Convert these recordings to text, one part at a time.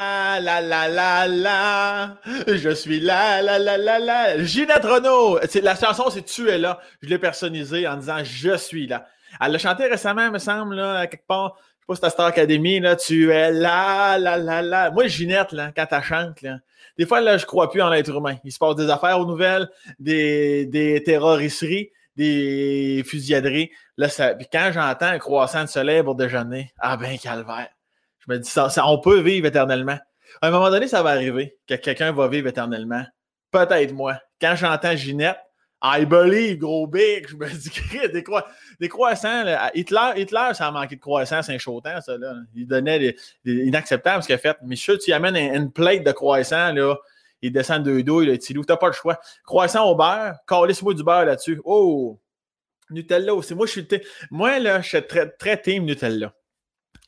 La la la la, je suis là, la la la la. Ginette Renault, la chanson c'est Tu es là. Je l'ai personnalisée en disant Je suis là. Elle l'a chanté récemment, me semble, là, quelque part. Je sais pas si Star Academy, là. Tu es là, la la la. Moi, Ginette, là, quand elle chante, là, des fois, là, je crois plus en l'être humain. Il se passe des affaires aux nouvelles, des, des terrorisseries, des fusillades. Là, ça... Puis quand j'entends un croissant de soleil pour déjeuner, ah ben, calvaire. Je me dis, ça, on peut vivre éternellement. À un moment donné, ça va arriver que quelqu'un va vivre éternellement. Peut-être moi. Quand j'entends Ginette, I believe, gros big, je me dis, des, croissants, Hitler, Hitler, ça a manqué de croissants, c'est un chautant, ça, là. Il donnait des, inacceptables ce qu'il a fait. Mais sûr, tu amènes une, plate de croissants, là, il descend deux douilles, là, tu t'as pas le choix. Croissant au beurre, calisse-moi du beurre là-dessus. Oh! Nutella aussi. Moi, je suis, moi, là, je suis très, très team Nutella.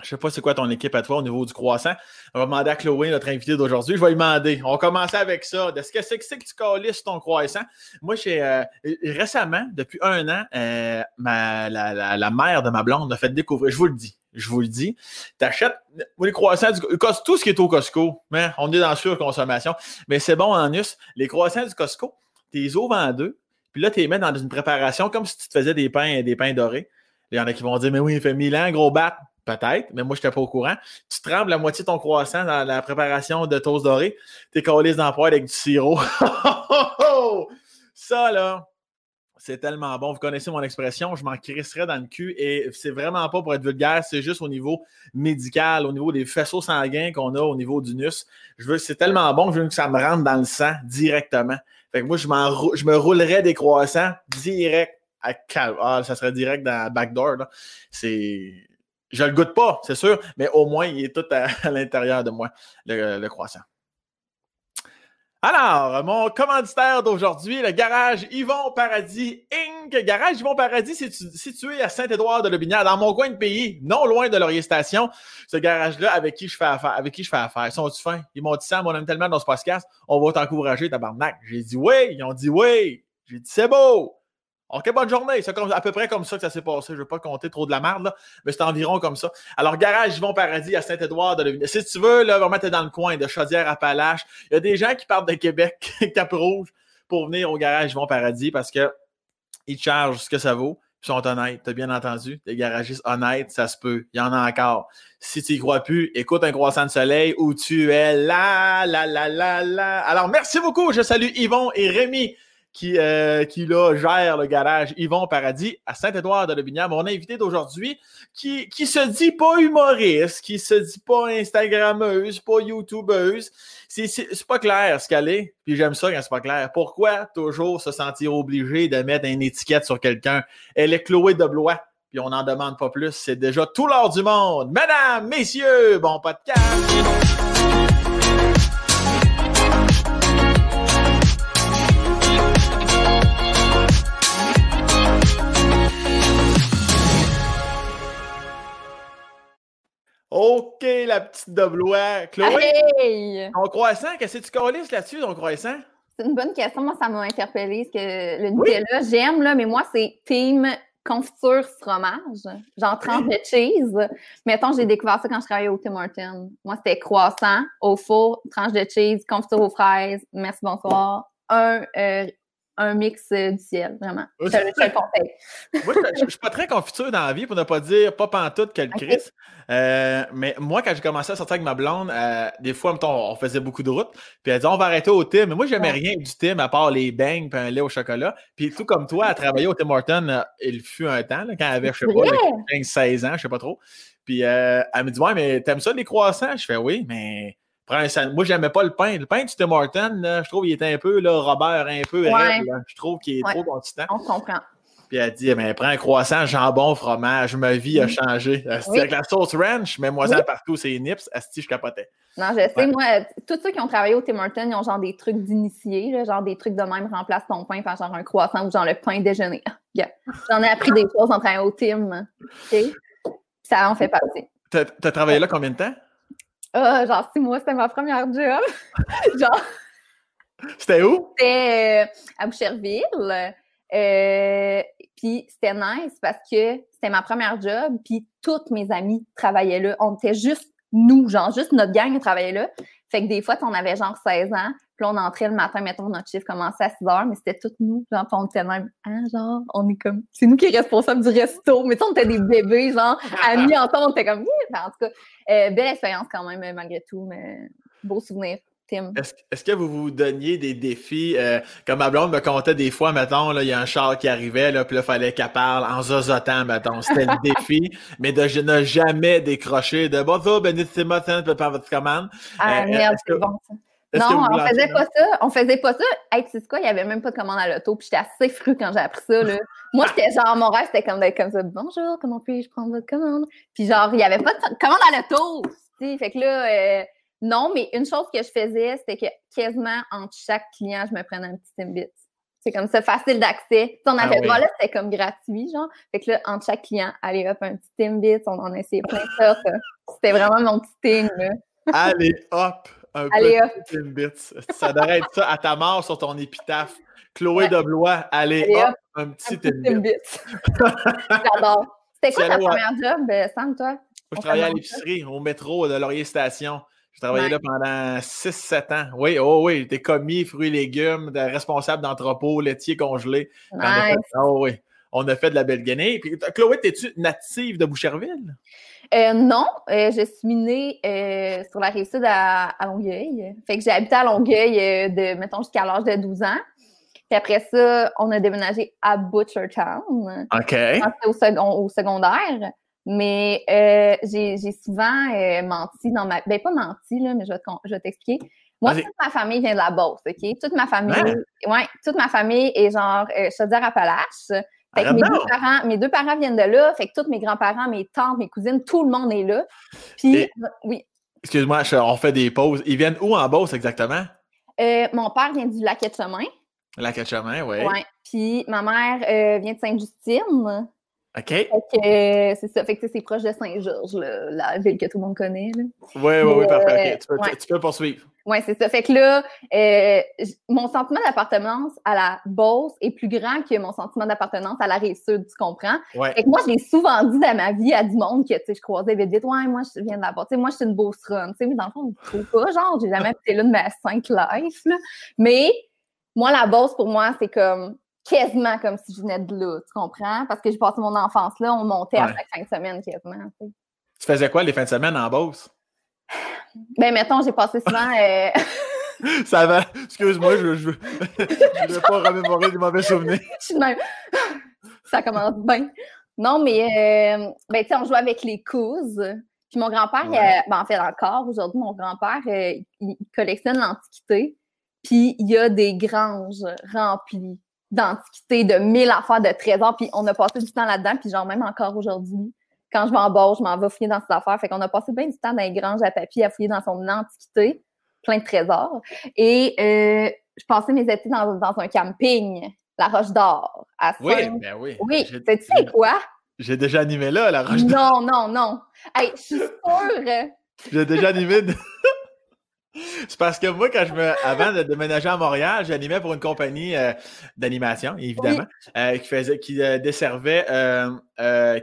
Je sais pas c'est quoi ton équipe à toi au niveau du croissant. On va demander à Chloé, notre invité d'aujourd'hui. Je vais lui demander. On va commencer avec ça. Est-ce que c'est que, que tu calisses ton croissant? Moi, j'ai euh, récemment, depuis un an, euh, la, mère de ma blonde m'a fait découvrir. Je vous le dis. Je vous le dis. Tu achètes les croissants du tout ce qui est au Costco. Hein, on est dans surconsommation. Mais c'est bon en us. Les croissants du Costco, tu les ouvres en deux. Puis là, tu les mets dans une préparation comme si tu te faisais des pains, des pains dorés. Il y en a qui vont dire, mais oui, il fait mille ans, gros bat. Peut-être, mais moi, je n'étais pas au courant. Tu trembles la moitié de ton croissant dans la préparation de toast doré. T'es collé dans le avec du sirop. Ça, là, c'est tellement bon. Vous connaissez mon expression, je m'en crisserais dans le cul et c'est vraiment pas pour être vulgaire, c'est juste au niveau médical, au niveau des faisceaux sanguins qu'on a au niveau du nus. Je veux, c'est tellement bon, je veux que ça me rentre dans le sang directement. Fait que moi, je, je me roulerais des croissants direct à ah, ça serait direct dans la backdoor. C'est je le goûte pas, c'est sûr, mais au moins, il est tout à, l'intérieur de moi, le, croissant. Alors, mon commanditaire d'aujourd'hui, le garage Yvon Paradis Inc. Garage Yvon Paradis, situé à Saint-Édouard de Lobinière, dans mon coin de pays, non loin de Laurier Station. Ce garage-là, avec qui je fais affaire, avec qui je fais affaire. Ils sont-tu fins? Ils m'ont dit ça, on aime tellement dans ce podcast, on va t'encourager, tabarnak. J'ai dit oui, ils ont dit oui. J'ai dit c'est beau. OK, bonne journée. C'est à peu près comme ça que ça s'est passé. Je ne vais pas compter trop de la merde, là, mais c'est environ comme ça. Alors, garage Yvon Paradis à Saint-Édouard de Si tu veux, là, vraiment, t'es dans le coin de Chaudière-Appalaches. Il y a des gens qui partent de Québec, Cap-Rouge, pour venir au garage Yvon Paradis parce que ils chargent ce que ça vaut. Ils sont honnêtes. T'as bien entendu? Des garagistes honnêtes, ça se peut. Il y en a encore. Si tu n'y crois plus, écoute un croissant de soleil où tu es là, là, là, là, là. Alors, merci beaucoup. Je salue Yvon et Rémi qui, euh, qui là, gère le garage Yvon Paradis à Saint-Édouard de Lebinière. Mon invité d'aujourd'hui, qui, qui se dit pas humoriste, qui se dit pas Instagrammeuse, pas YouTubeuse. C'est pas clair ce qu'elle est, puis j'aime ça quand c'est pas clair. Pourquoi toujours se sentir obligé de mettre une étiquette sur quelqu'un? Elle est Chloé de Blois, puis on n'en demande pas plus. C'est déjà tout l'or du monde. Mesdames, messieurs, bon podcast! OK, la petite Doblois. Chloé, hey! ton croissant, qu'est-ce que tu colles là-dessus, ton croissant? C'est une bonne question. Moi, ça m'a interpellée. que le Nutella, j'aime, là, mais moi, c'est team confiture fromage, genre tranche de cheese. Mettons, j'ai découvert ça quand je travaillais au Tim Hortons. Moi, c'était croissant au four, tranche de cheese, confiture aux fraises. Merci, bonsoir. Un euh, un mix euh, du ciel, vraiment. je, le Moi, je, ne suis pas très confiture dans la vie, pour ne pas dire pas pantoute quel okay. Chris. Euh, mais moi, quand j'ai commencé à sortir avec ma blonde, euh, des fois, on faisait beaucoup de routes. Puis elle disait, on va arrêter au Tim. Mais moi, j'aimais rien du Tim à part les bangs et un lait au chocolat. Puis tout comme toi, à travailler au Tim Horton, il fut un temps, quand elle avait, je sais pas, 15-16 ans, je sais pas trop. Puis elle me dit, ouais, mais t'aimes ça les croissants? Je fais, oui, mais moi, j'aimais pas le pain. Le pain du Tim Hortons, je trouve qu'il est un peu, là, Robert, un peu Je trouve qu'il est trop consistant. On comprend. Puis elle dit, mais prends un croissant, jambon, fromage, ma vie a changé. Avec la sauce ranch, mets-moi ça partout, c'est nips, asti, je capotais. Non, je sais, moi, tous ceux qui ont travaillé au Tim Hortons, ils ont genre des trucs d'initiés, genre des trucs de même, remplace ton pain par genre un croissant ou genre le pain déjeuner. J'en ai appris des choses en travaillant au Tim. Ça en fait partie. T'as as travaillé là combien de temps? Ah, genre six mois, c'était ma première job. genre. C'était où? C'était euh, à Boucherville. Euh, puis c'était nice parce que c'était ma première job, puis toutes mes amies travaillaient là. On était juste nous, genre juste notre gang travaillait là. Fait que des fois, on avait genre 16 ans, puis on entrait le matin, mettons, notre chiffre commençait à 6 heures, mais c'était toutes nous. Genre, on était même, hein, genre, on est comme, c'est nous qui est responsable du resto. Mais tu sais, on était des bébés, genre, amis ensemble, on était comme, oui, en tout cas, euh, belle expérience quand même, malgré tout, mais beau souvenir. Est-ce que vous vous donniez des défis? Euh, comme ma blonde me contait des fois, mettons, il y a un char qui arrivait, là, puis là, il fallait qu'elle parle en zozotant, mettons. C'était le défi, mais de je ne jamais décrocher de bonjour, Martin, peut faire votre commande. Ah, euh, merde, c'est bon ça. Non, on faisait pas ça. On faisait pas ça. Hey, tu sais quoi? Il n'y avait même pas de commande à l'auto. Puis j'étais assez fru quand j'ai appris ça. Là. Moi, j'étais genre, mon rêve, c'était comme d'être comme ça. Bonjour, comment puis-je prendre votre commande? Puis genre, il n'y avait pas de commande à l'auto. Fait que là, euh, non, mais une chose que je faisais, c'était que quasiment entre chaque client, je me prenais un petit Timbit. C'est comme ça, facile d'accès. On avait ah, là, c'était comme gratuit, genre. Fait que là, entre chaque client, allez hop, un petit Timbit, on en essayait plein de sortes. C'était vraiment mon petit thing, là. Allez hop, un allez, petit Timbit. Ça devrait être ça à ta mort sur ton épitaphe. Chloé de Blois, allez, hop, un petit, Timbit. J'adore. C'était quoi ta première job, euh, Sam, toi? je travaillais à l'épicerie, au métro de Laurier Station. J'ai travaillé là pendant 6-7 ans. Oui, oh oui, j'étais commis, fruits et légumes, responsable d'entrepôt, laitier congelé. oh oui, on a fait de la belle. Puis, Chloé, es-tu native de Boucherville? Euh, non, euh, je suis née euh, sur la rive sud à, Longueuil. Fait que j'ai habité à Longueuil de, mettons, jusqu'à l'âge de 12 ans. Puis après ça, on a déménagé à Butchertown. OK. Au, au secondaire. Mais j'ai souvent menti dans ma. Ben, pas menti, là, mais je vais t'expliquer. Moi, toute ma famille vient de la Beauce, OK? Toute ma famille, ouais, toute ma famille est genre euh, Chaudière-Appalaches. Fait que mes deux, parents, mes deux parents viennent de là. Fait que tous mes grands-parents, mes tantes, mes cousines, tout le monde est là. Puis, oui. Excuse-moi, on fait des pauses. Ils viennent où en Beauce exactement? Euh, mon père vient du Lac-Etchemin. Lac-Etchemin, oui. Ouais. Puis ma mère vient de Sainte-Justine. OK. Euh, c'est ça. Fait que c'est proche de Saint-Georges, la ville que tout le monde connaît. Oui, oui, oui, parfait. Tu, peux, tu, peux, poursuivre. Oui, c'est ça. Fait que là, euh, mon sentiment d'appartenance à la Beauce est plus grand que mon sentiment d'appartenance à la Rive-Sud, tu comprends? Ouais. Fait que moi, je l'ai souvent dit dans ma vie à du monde que, tu sais, je croisais vite vite, ouais, moi, je viens de la Beauce. moi, je suis une Beauceronne. Tu sais, mais dans le fond, je ne trouve pas. Genre, j'ai jamais été là de ma cinq life, là. Mais, moi, la Beauce, pour moi, c'est comme quasiment comme si je venais de là, tu comprends? Parce que j'ai passé mon enfance là, on montait à chaque fin de semaine quasiment. Tu, faisais quoi les fins de semaine en Beauce? Ben, mettons, j'ai passé souvent. Euh... Ça va. Excuse-moi, je ne je, veux pas remémorer des mauvais souvenirs. je suis même. Ça commence bien. Non, mais euh, ben, tu sais, on jouait avec les couses. Puis mon grand-père, ben, en fait, encore aujourd'hui, mon grand-père, euh, il collectionne l'Antiquité. Puis il y a des granges remplies d'antiquité, de mille affaires, de trésors. Puis on a passé du temps là-dedans. Puis genre, même encore aujourd'hui, quand je m'embauche, je m'en vais fouiller dans ces affaires. Fait qu'on a passé bien du temps dans les granges à papier à fouiller dans son antiquité, plein de trésors. Et euh, je passais mes étés dans, un camping, la Roche d'Or. oui, ben oui. Oui, tu sais quoi? J'ai déjà animé là, la Roche d'Or. Non, non, non. Hey, je suis sûre. J'ai déjà animé. C'est parce que moi, quand je me, avant de déménager à Montréal, j'animais pour une compagnie euh, d'animation, évidemment, euh, qui faisait, qui euh, desservait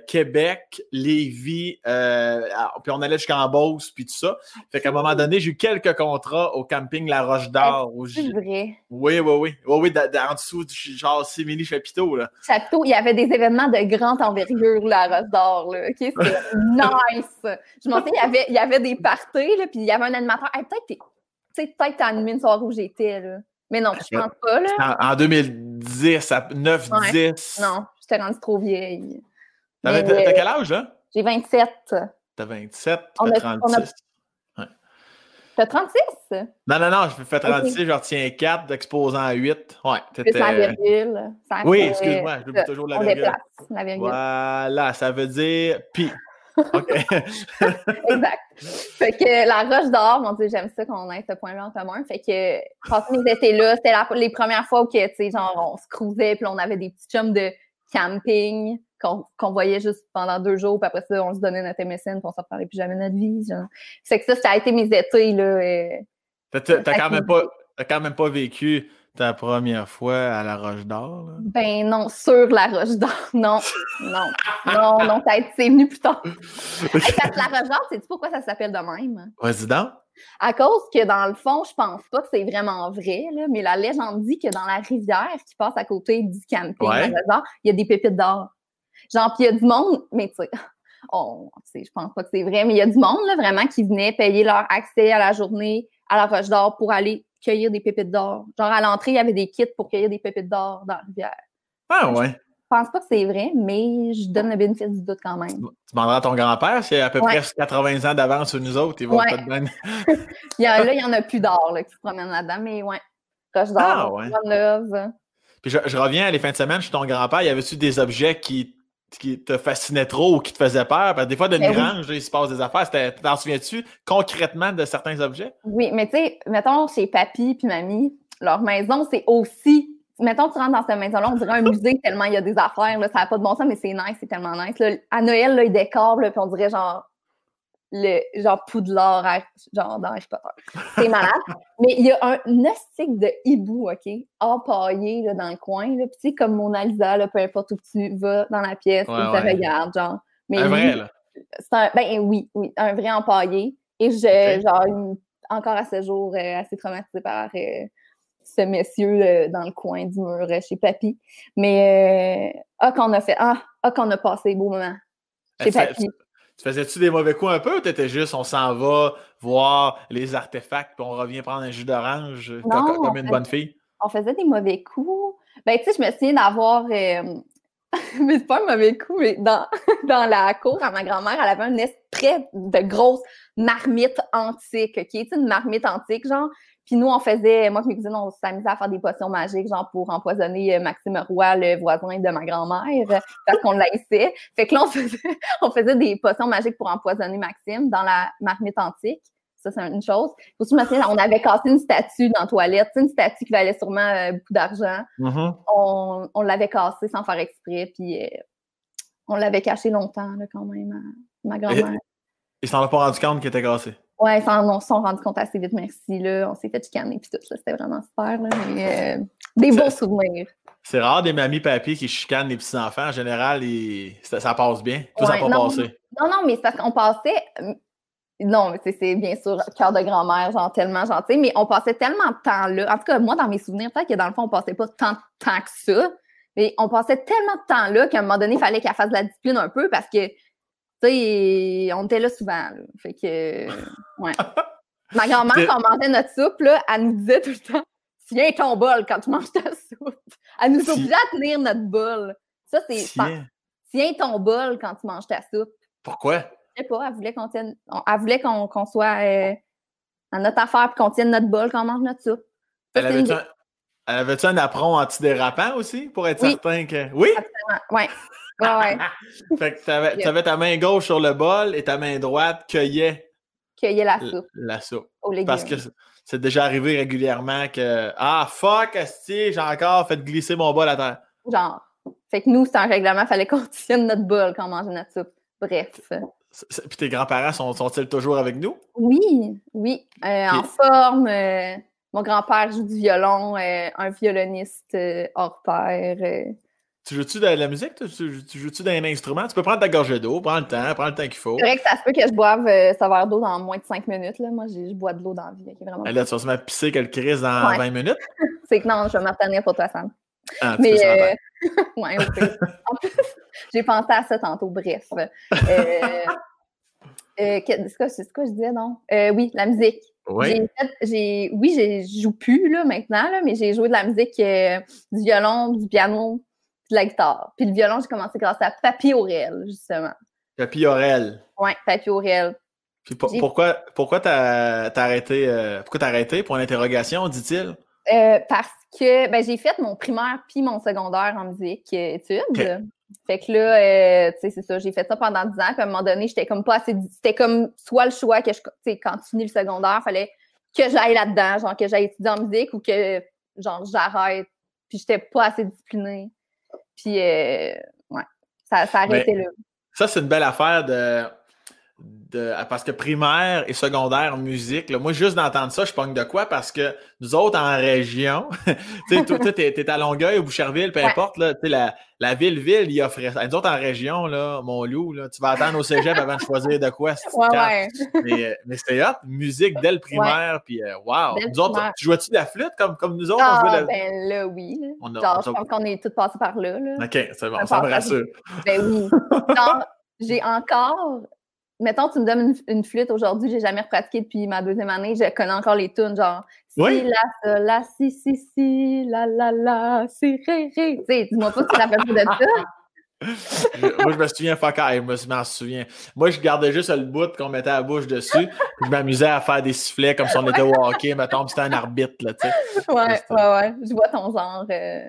Québec, Lévis, puis on allait jusqu'en Beauce, puis tout ça. Fait qu'à un moment donné, j'ai eu quelques contrats au camping La Roche d'Or. C'est vrai. Oui, oui, oui. Oui, oui, en dessous, genre simili chapiteaux, là. Chapiteau, il y avait des événements de grande envergure, La Roche d'Or, là. OK, c'était nice. Je m'en souviens, il y avait, il y avait des parties, là, puis il y avait un animateur. peut-être tu sais, peut-être t'as animé une soirée où j'étais, là. Mais non, je pense pas, là. En, 2010, à 9-10. Non, j'étais rendue trop vieille. T'as quel âge, là? J'ai 27. T'as 27, t'as 36. T'as 36? Non, non, non, je fais 36, je retiens 4, d'exposant à 8. Ouais, t'étais... la virgule. oui, excuse-moi, je dis toujours la virgule. la virgule. Voilà, ça veut dire pi. OK. exact. Fait que la roche d'or, mon Dieu, j'aime ça qu'on ait ce point-là en commun. Fait que quand mes étés là, c'était les premières fois que, tu sais, genre, on se cruisait, puis on avait des petits chums de camping qu'on voyait juste pendant deux jours, puis après ça, on se donnait notre MSN, puis on s'en parlait plus jamais de notre vie. Genre. Fait que ça, ça a été mes étés, là. T'as quand, même pas, quand même pas vécu ta première fois à la Roche d'Or? Ben non, sur la Roche d'Or. Non, non, non, non, c'est venu plus tard. Hey, parce que la Roche d'Or, sais-tu pourquoi ça s'appelle de même? Vas-y donc. À cause que dans le fond, je pense pas que c'est vraiment vrai, là, mais la légende dit que dans la rivière qui passe à côté du camping Ouais. il y a des pépites d'or. Genre, puis il y a du monde, mais tu sais, sais, je pense pas que c'est vrai, mais il y a du monde là, vraiment qui venait payer leur accès à la journée à la Roche d'Or pour aller cueillir des pépites d'or. Genre, à l'entrée, il y avait des kits pour cueillir des pépites d'or dans la rivière. Ah ouais. Je pense pas que c'est vrai, mais je donne le bénéfice du doute quand même. Tu demanderas à ton grand-père, c'est à peu Ouais. près 80 ans d'avance sur nous autres. Ils vont Ouais. pas te donner. Il y a, là, il y en a plus d'or là, qui se promènent là-dedans, mais ouais. Roche d'Or, Ah, ouais. Puis je, je reviens à les fins de semaine chez ton grand-père. Y avait-tu des objets qui, qui te fascinaient trop ou qui te faisaient peur? Parce que des fois, d'une Ben oui. grange, là, il se passe des affaires. T'en souviens-tu concrètement de certains objets? Oui, mais tu sais, mettons, chez papy puis mamie, leur maison, c'est aussi. Mettons, tu rentres dans cette maison-là, on dirait un musée tellement il y a des affaires, là, ça n'a pas de bon sens, mais c'est nice, c'est tellement nice. là. À Noël, là, ils décorent, là, puis on dirait genre le genre Poudlard, à- genre dans Harry Potter. C'est malade. mais il y a un nostalgique de hibou, OK, empaillé là, dans le coin. Là, puis comme Mona Lisa, là, peu importe où tu vas dans la pièce, Ouais, tu te ouais. regardes, genre. Mais Un lui, vrai, là. c'est un, ben oui, oui, un vrai empaillé. Et Ok. genre, une- encore à ce jour, euh, assez traumatisée par euh, ce monsieur euh, dans le coin du mur chez Papy. Mais, euh, ah, qu'on a fait, ah, ah, qu'on a passé des beaux moments chez Papy. Tu faisais-tu des mauvais coups un peu ou t'étais juste, on s'en va voir les artefacts puis on revient prendre un jus d'orange euh, comme, une bonne fille? On faisait des mauvais coups. Ben, tu sais, je me souviens d'avoir. euh, mais c'est pas un mauvais coup, mais dans, dans la cour à ma grand-mère, elle avait un esprit de grosse marmite antique, OK? Tu sais, une marmite antique, genre. Puis nous, on faisait, moi et mes cousines, on s'amusait à faire des potions magiques, genre pour empoisonner euh, Maxime Roy, le voisin de ma grand-mère, euh, parce qu'on l'haïssait. Fait que là, on faisait, on faisait des potions magiques pour empoisonner Maxime dans la marmite antique. Ça, c'est une chose. Aussi, je me souviens, on avait cassé une statue dans la toilette, une statue qui valait sûrement euh, beaucoup d'argent. Mhm. On, on l'avait cassée sans faire exprès, puis euh, on l'avait caché longtemps, là, quand même, à ma grand-mère. Ils s'en ont pas rendu compte qu'il était cassé. Ouais, ils s'en sont rendus compte assez vite, merci. Là. On s'est fait chicaner, puis tout, c'était vraiment super. Là, mais, euh, des beaux Ça- souvenirs. C'est rare des mamies papy qui chicanent les petits-enfants. En général, ils- ça, ça passe bien. Toi, ça n'a pas non. passé. Non, non, mais c'est parce qu'on passait. euh, Non, mais c'est- c'est bien sûr cœur de grand-mère, genre tellement gentil, mais on passait tellement de temps là. En tout cas, moi, dans mes souvenirs, peut-être que dans le fond, on passait pas tant de temps que ça, mais on passait tellement de temps là qu'à un moment donné, il fallait qu'elle fasse de la discipline un peu parce que, tu sais, on était là souvent. là. Fait que, ouais. Ma grand-mère, quand on mangeait notre soupe, là, elle nous disait tout le temps Tiens ton bol quand tu manges ta soupe. Elle nous obligeait à tenir notre bol. Ça, c'est. Tiens. Tiens ton bol quand tu manges ta soupe. Pourquoi? Je sais pas, elle voulait qu'on tienne. elle voulait qu'on soit euh, dans notre affaire et qu'on tienne notre bol quand on mange notre soupe. Ça, Elle une avait-tu un, avait-tu un apron antidérapant aussi pour être Oui. certain que. Oui? Ouais. Ouais, ouais. fait que t'avais, t'avais ta main gauche sur le bol et ta main droite cueillait Cueillir la soupe la soupe. Parce que c'est- déjà arrivé régulièrement que Ah fuck, asti, j'ai encore fait glisser mon bol à terre. Genre. Fait que nous, c'est un règlement, fallait qu'on tienne notre bol quand on mangeait notre soupe. Bref. Puis tes grands-parents sont, sont-ils toujours avec nous? Oui, oui. euh, en forme. euh, mon grand-père joue du violon, euh, un violoniste hors pair. Tu joues-tu de la musique? Tu, tu joues-tu d'un instrument? Tu peux prendre ta gorgée d'eau, prends le temps, prends le temps qu'il faut. C'est vrai que ça se peut que je boive euh, ce verre d'eau dans moins de 5 minutes. Là. Moi, je bois de l'eau dans la vie. ok, vraiment. Là, tu vas se mettre pisser que le crise dans Ouais. 20 minutes. C'est que non, je vais m'en retenir pour toi, Sam. Ah, tu Mais euh, ouais. En plus, j'ai pensé à ça tantôt. Bref. Euh, euh, que- c'est quoi, quoi je disais, non? Euh, oui, la musique. Oui. J'ai oui, j'ai- je joue plus là, maintenant, là, mais j'ai joué de la musique, euh, du violon, du piano, de la guitare. Puis le violon, j'ai commencé grâce à Papy Aurel, justement. Papy Aurel. Ouais, Papy Aurel. Puis pour- pourquoi, pourquoi t'as arrêté, euh, pourquoi arrêté pour l'interrogation, dit-il? Euh, parce que ben, j'ai fait mon primaire puis mon secondaire en musique euh, études. Fait que là, euh, tu sais, c'est ça, j'ai fait ça pendant 10 ans. Puis à un moment donné, j'étais comme pas assez. C'était comme soit le choix que je. Tu sais, quand tu finis le secondaire, fallait que j'aille là-dedans, genre que j'aille étudier en musique ou que, genre, j'arrête. Puis j'étais pas assez disciplinée. Puis, euh, ouais, ça, ça Mais- arrêtait là. Ça, c'est une belle affaire de, de, parce que primaire et secondaire musique, là, moi, juste d'entendre ça, je pogne de quoi? Parce que nous autres, en région, tu sais, t'es, à Longueuil ou Boucherville, peu importe, là, la, la ville-ville, il offrait ça. Nous autres, en région, là, mon loup, là, tu vas attendre au cégep avant de choisir de quoi. Ouais, ouais. Mais, mais c'était hot, musique dès le primaire, puis euh, wow! Dès Nous autres, primaire. tu jouais-tu de la flûte comme, comme nous autres? Ah, la- ben là, oui. On a- Genre, on je pense qu'on est tous passés par là. là. OK, c'est bon, ça me rassure. Ben oui. Genre, j'ai encore. Mettons, tu me donnes une, une flûte aujourd'hui, j'ai jamais repratiqué depuis ma deuxième année, je connais encore les tunes, genre si, Oui. la, la, si, si, si, la, la, la, si, ré, ré. Tu sais, dis-moi pas si tu rappelles pas de ça. Je- Moi, je me souviens, fuck, ah, je me m'en souviens. Moi, je gardais juste le bout qu'on mettait la bouche dessus. je m'amusais à faire des sifflets comme si on était au hockey, mettons, c'était un arbitre, là, tu sais. Ouais, Juste- ouais, ouais. Je vois ton genre. euh,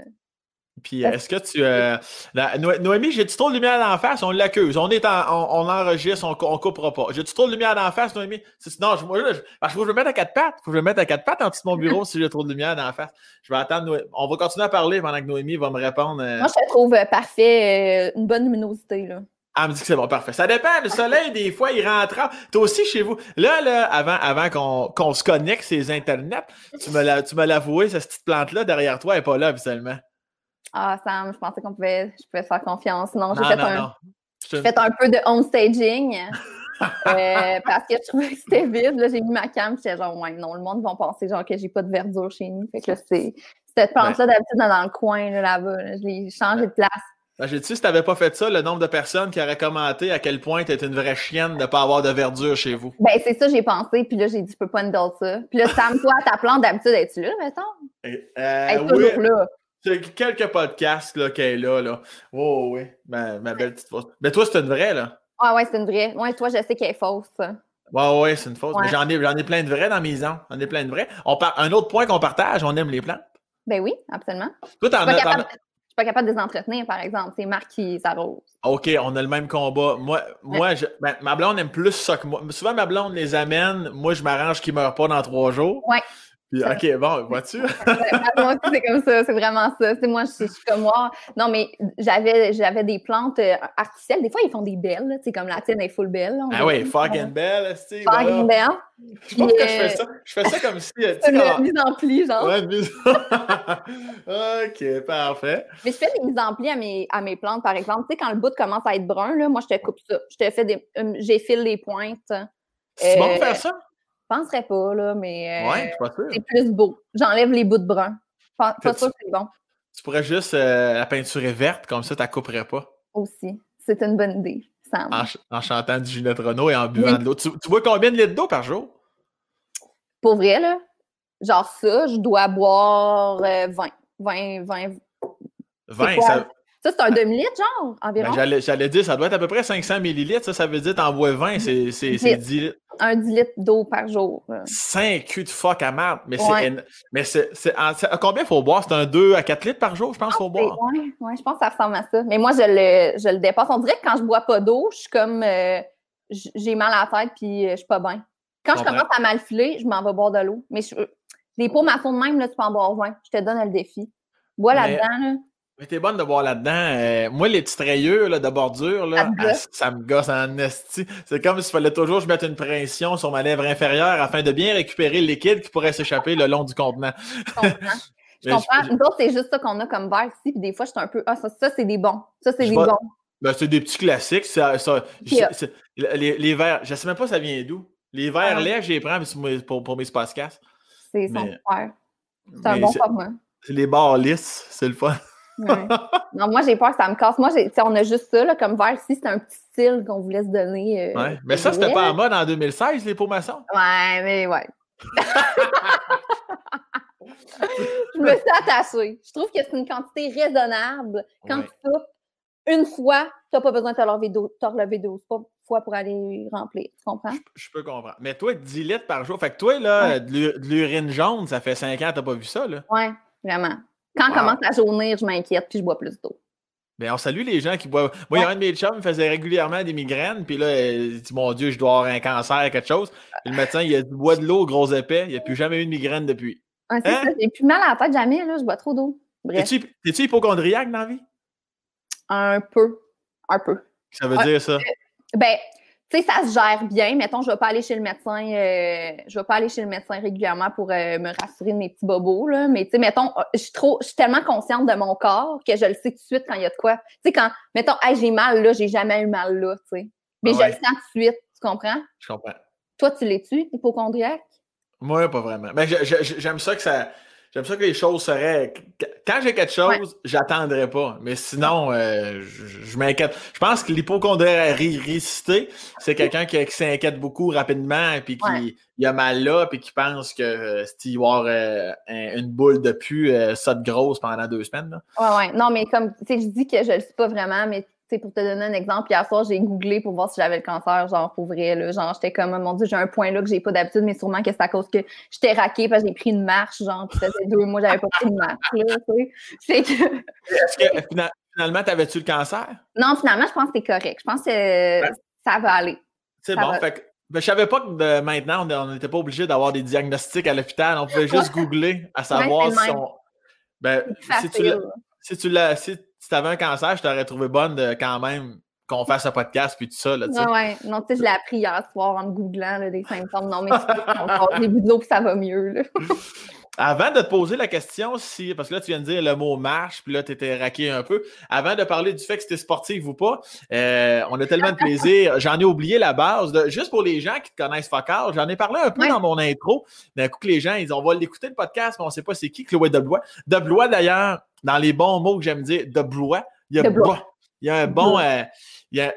Puis euh, est-ce que tu. euh, la- Noémie, j'ai-tu trop de lumière d'en face? On l'accuse. On est en, on, on enregistre, on, on coupera pas. J'ai-tu trop de lumière d'en face, Noémie? Non, je, moi, là, je, faut que je me mette à quatre pattes. Faut que je me mette à quatre pattes en dessous de mon bureau si j'ai trop de lumière d'en face. Je vais attendre. On va continuer à parler pendant que Noémie va me répondre. euh, Moi, je trouve parfait, euh, une bonne luminosité. Là. Ah, elle me dit que c'est bon, parfait. Ça dépend. Le soleil, des fois, il rentre. en- Toi aussi, chez vous. Là, là, avant, avant qu'on se connecte ces Internet, tu me avoué, cette petite plante-là, derrière toi, elle n'est pas là, habituellement. Ah, Sam, je pensais qu'on pouvait, je pouvais te faire confiance. Non, j'ai fait, non, un, non. Je fait un peu de home staging. euh, parce que je trouvais que c'était vide. Là, j'ai mis ma cam, j'étais genre, ouais, non, le monde va penser genre que j'ai pas de verdure chez nous. Fait que là, c'est cette plante-là, d'habitude, dans, dans le coin, là, là-bas. là, je l'ai changé de place. Ben, J'ai dit, si tu n'avais pas fait ça, le nombre de personnes qui auraient commenté à quel point tu es une vraie chienne de ne pas avoir de verdure chez vous. Ben, c'est ça, j'ai pensé. Puis là, j'ai dit, je peux pas handle ça. Puis là, Sam, toi, ta plante, d'habitude, es-tu là, mettons? Et, Elle euh, est oui, toujours là. C'est quelques podcasts là, qu'elle est là. Oh, oui, ma, ma belle petite fausse. Mais toi, c'est une vraie, là. Ah ouais, c'est une vraie. Ouais, toi, je sais qu'elle est fausse. Ouais, ouais, c'est une fausse. Ouais. Mais j'en ai, j'en ai plein de vraies dans mes ans. J'en ai plein de vraies. On par... Un autre point qu'on partage, on aime les plantes. Ben oui, absolument. Toi, t'en as. je suis pas capable de les entretenir, par exemple. C'est Marc qui s'arrose. OK, on a le même combat. Moi, moi je- ben, ma blonde aime plus ça que moi. Souvent, ma blonde les amène. Moi, je m'arrange qu'ils ne meurent pas dans trois jours. Ouais. Puis, OK, bon, vois-tu? Ouais, moi aussi, c'est comme ça. C'est vraiment ça. C'est moi, je, je suis comme moi. Non, mais j'avais, j'avais des plantes euh, artificielles. Des fois, ils font des belles. Tu sais, comme la tienne est full belle. là, ah oui, fucking belle, Steve. Fucking belle. Je sais pas pourquoi je fais ça. Je fais ça comme si. euh, tu C'est sais, une quand- mise en pli, genre. Ouais, mais- OK, parfait. Mais je fais des mises en pli à mes, à mes plantes, par exemple. Tu sais, quand le bout commence à être brun, là, moi, je te coupe ça. Je te fais des. euh, J'effile les pointes. C'est bon de Euh, faire ça? Je penserais pas, là, mais euh, Ouais, c'est plus beau. J'enlève les bouts de brun. Pas, pas sûr que c'est bon Tu pourrais juste. euh, la peinture est verte, comme ça, tu la couperais pas. aussi. C'est une bonne idée, Sam. En, ch- en chantant du Ginette Renault et en buvant de l'eau. Tu, tu bois combien de litres d'eau par jour? Pour vrai, là, genre ça, je dois boire euh, 20. 20, 20. 20, quoi? ça, Ça, c'est un demi-litre, genre, ben, environ. j'allais, j'allais dire, ça doit être à peu près 500 millilitres. Ça, ça veut dire t'en bois 20, c'est, c'est, c'est 10 litres. un 10 litres d'eau par jour. là. 5 culs de fuck à marde. Mais, Ouais. c'est, combien il faut boire? C'est un 2 à 4 litres par jour, je pense, qu'il faut C'est- boire. Ouais, ouais, je pense que ça ressemble à ça. Mais moi, je le, je le dépasse. On dirait que quand je bois pas d'eau, je suis comme. euh, j'ai mal à la tête puis euh, je suis pas bien. Quand je commence à mal filer, je m'en vais boire de l'eau. Mais je- les pots maçons de même, là, tu peux en boire 20. Je te donne le défi. Bois là-dedans, là. Mais t'es bonne de boire là-dedans. Euh, moi, les petites rayures là, de bordure, là, ah, ça me gosse en esti. C'est comme s'il fallait toujours que je mette une pression sur ma lèvre inférieure afin de bien récupérer le liquide qui pourrait s'échapper le long du contenant. Je comprends. Je comprends. je- Nous autres, c'est juste ça qu'on a comme verre ici. Puis des fois, je suis un peu. Ah, ça, ça c'est des bons. Ça, c'est des bons. Ben, c'est des petits classiques. Ça, ça- Puis, euh, les, les verres, je sais même pas ça vient d'où. Les verres Ah. laids, je les prends pour, pour, pour mes podcasts. C'est super. C'est un bon format. c'est les barres lisses, c'est le fun. Ouais. non, moi, j'ai peur que ça me casse. Moi, tu on a juste ça, là, comme verre ici. C'est un petit style qu'on voulait se donner. euh, Ouais. Mais ça, c'était pas en mode en 2016, les pots maçons. Ouais, mais ouais. je me suis attachée. Je trouve que c'est une quantité raisonnable. Quand Ouais. tu soupes une fois, tu n'as pas besoin de te relever d'eau- te relever 12 pas- fois pour aller remplir. Tu comprends? Je peux comprendre. Mais toi, 10 litres par jour. Fait que toi, là, de l'u- de l'urine jaune, ça fait 5 ans que t'as pas vu ça, là. Oui, vraiment. Quand Wow. commence à jaunir, je m'inquiète puis je bois plus d'eau. Mais on salue les gens qui boivent. Moi, il y a un de mes chums qui faisait régulièrement des migraines, puis là, il dit Mon Dieu, je dois avoir un cancer, quelque chose. Puis le médecin, il a dit Bois de l'eau, gros épais. Il n'a plus jamais eu de migraine depuis. Ouais, c'est Hein? ça, j'ai plus mal à la tête jamais, là, je bois trop d'eau. T'es-tu t'es-tu hypochondriaque dans la vie? Un peu. Un peu. Ça veut dire ça? Ben, tu sais, ça se gère bien. Mettons, je vais pas aller chez le médecin, euh, je vais pas aller chez le médecin régulièrement pour euh, me rassurer de mes petits bobos, là. Mais tu sais, mettons, euh, je suis trop, je suis tellement consciente de mon corps que je le sais tout de suite quand il y a de quoi. Tu sais, quand, mettons, hey, j'ai mal là, j'ai jamais eu mal là, tu sais. Mais je le sens tout de suite, tu comprends? Je comprends. Toi, tu l'es-tu, hypochondriaque? Moi, pas vraiment. Mais j'aime ça que ça J'aime ça que les choses seraient. Quand j'ai quelque chose, j'attendrai pas. Mais sinon, euh, je, m'inquiète. Je pense que l'hypochondriacité, c'est quelqu'un qui, s'inquiète beaucoup rapidement et puis qui a mal là puis qui pense que euh, il va avoir euh, une boule de pu ça de grosse pendant deux semaines. Là. Ouais, ouais. Non, mais comme tu sais, je dis que je le sais pas vraiment, mais pour te donner un exemple, hier soir, j'ai googlé pour voir si j'avais le cancer, genre pour vrai. Là, genre, j'étais comme, mon Dieu, j'ai un point là que j'ai pas d'habitude, mais sûrement que c'est à cause que j'étais raquée parce que j'ai pris une marche, genre, puis ça faisait deux mois, j'avais pas pris une marche. Là, c'est que... Est-ce que finalement, t'avais-tu le cancer? Non, finalement, je pense que c'est correct. Je pense que ça va aller. C'est bon. Fait que, ben, je savais pas que de, maintenant, on n'était pas obligé d'avoir des diagnostics à l'hôpital. On pouvait juste googler à savoir si on. Ben, si tu, si tu l'as si tu avais un cancer, je t'aurais trouvé bonne de quand même qu'on fasse un podcast puis tout ça. Là, ouais, ouais. Non, tu sais, je l'ai appris hier soir en me googlant des symptômes. Non, mais c'est des vidéos puis ça va mieux. Là. Avant de te poser la question, si, parce que là, tu viens de dire le mot marche, puis là, tu étais raqué un peu. Avant de parler du fait que c'était sportif ou pas, euh, on a tellement de plaisir. J'en ai oublié la base. De, juste pour les gens qui te connaissent focal, j'en ai parlé un peu dans mon intro. D'un coup, que les gens, ils ont, on va l'écouter le podcast, mais on ne sait pas c'est qui, Chloé Deblois. Deblois, d'ailleurs, dans les bons mots que j'aime dire, Deblois, il y a Blois. Il y a un bon. Euh,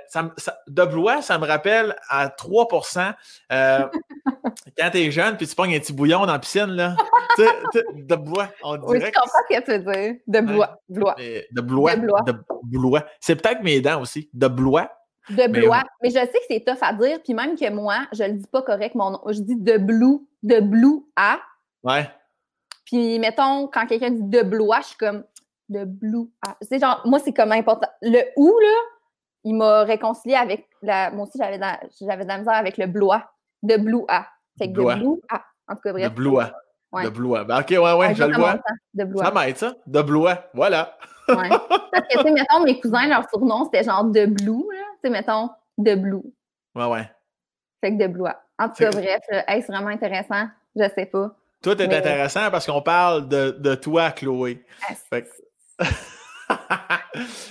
ça, de Blois, ça me rappelle à 3% euh, quand t'es jeune puis tu pognes un petit bouillon dans la piscine, là. de Blois, on dirait. Oui, je comprends ce que tu veux dire. De Blois. Blois. De Blois. De Blois. C'est peut-être mes dents aussi. De Blois. De Blois. Mais, je sais que c'est tough à dire, puis même que moi, je le dis pas correct, mon nom. Je dis de Blue, de Blue à. Ouais. Puis, mettons, quand quelqu'un dit de Blois, je suis comme de Blue à. C'est genre, moi, c'est comme important. Le ou, là, il m'a réconcilié avec la. Moi aussi, j'avais de, la... de misère avec le Blois. De Blue A. Fait que de Blue A. En tout cas, bref. De Blue De Blue Ben, ok, ouais, ouais, je le vois. De Ça m'aide, ça. De Blue Voilà. ouais. Parce que, tu sais, mettons, mes cousins, leur surnom, c'était genre de Blue, là. Tu sais, mettons, de Blue. Ouais, ouais. Fait que de Blue En tout cas, bref, est-ce vraiment intéressant? Je sais pas. Tout est intéressant parce qu'on parle de, de toi, Chloé. Fait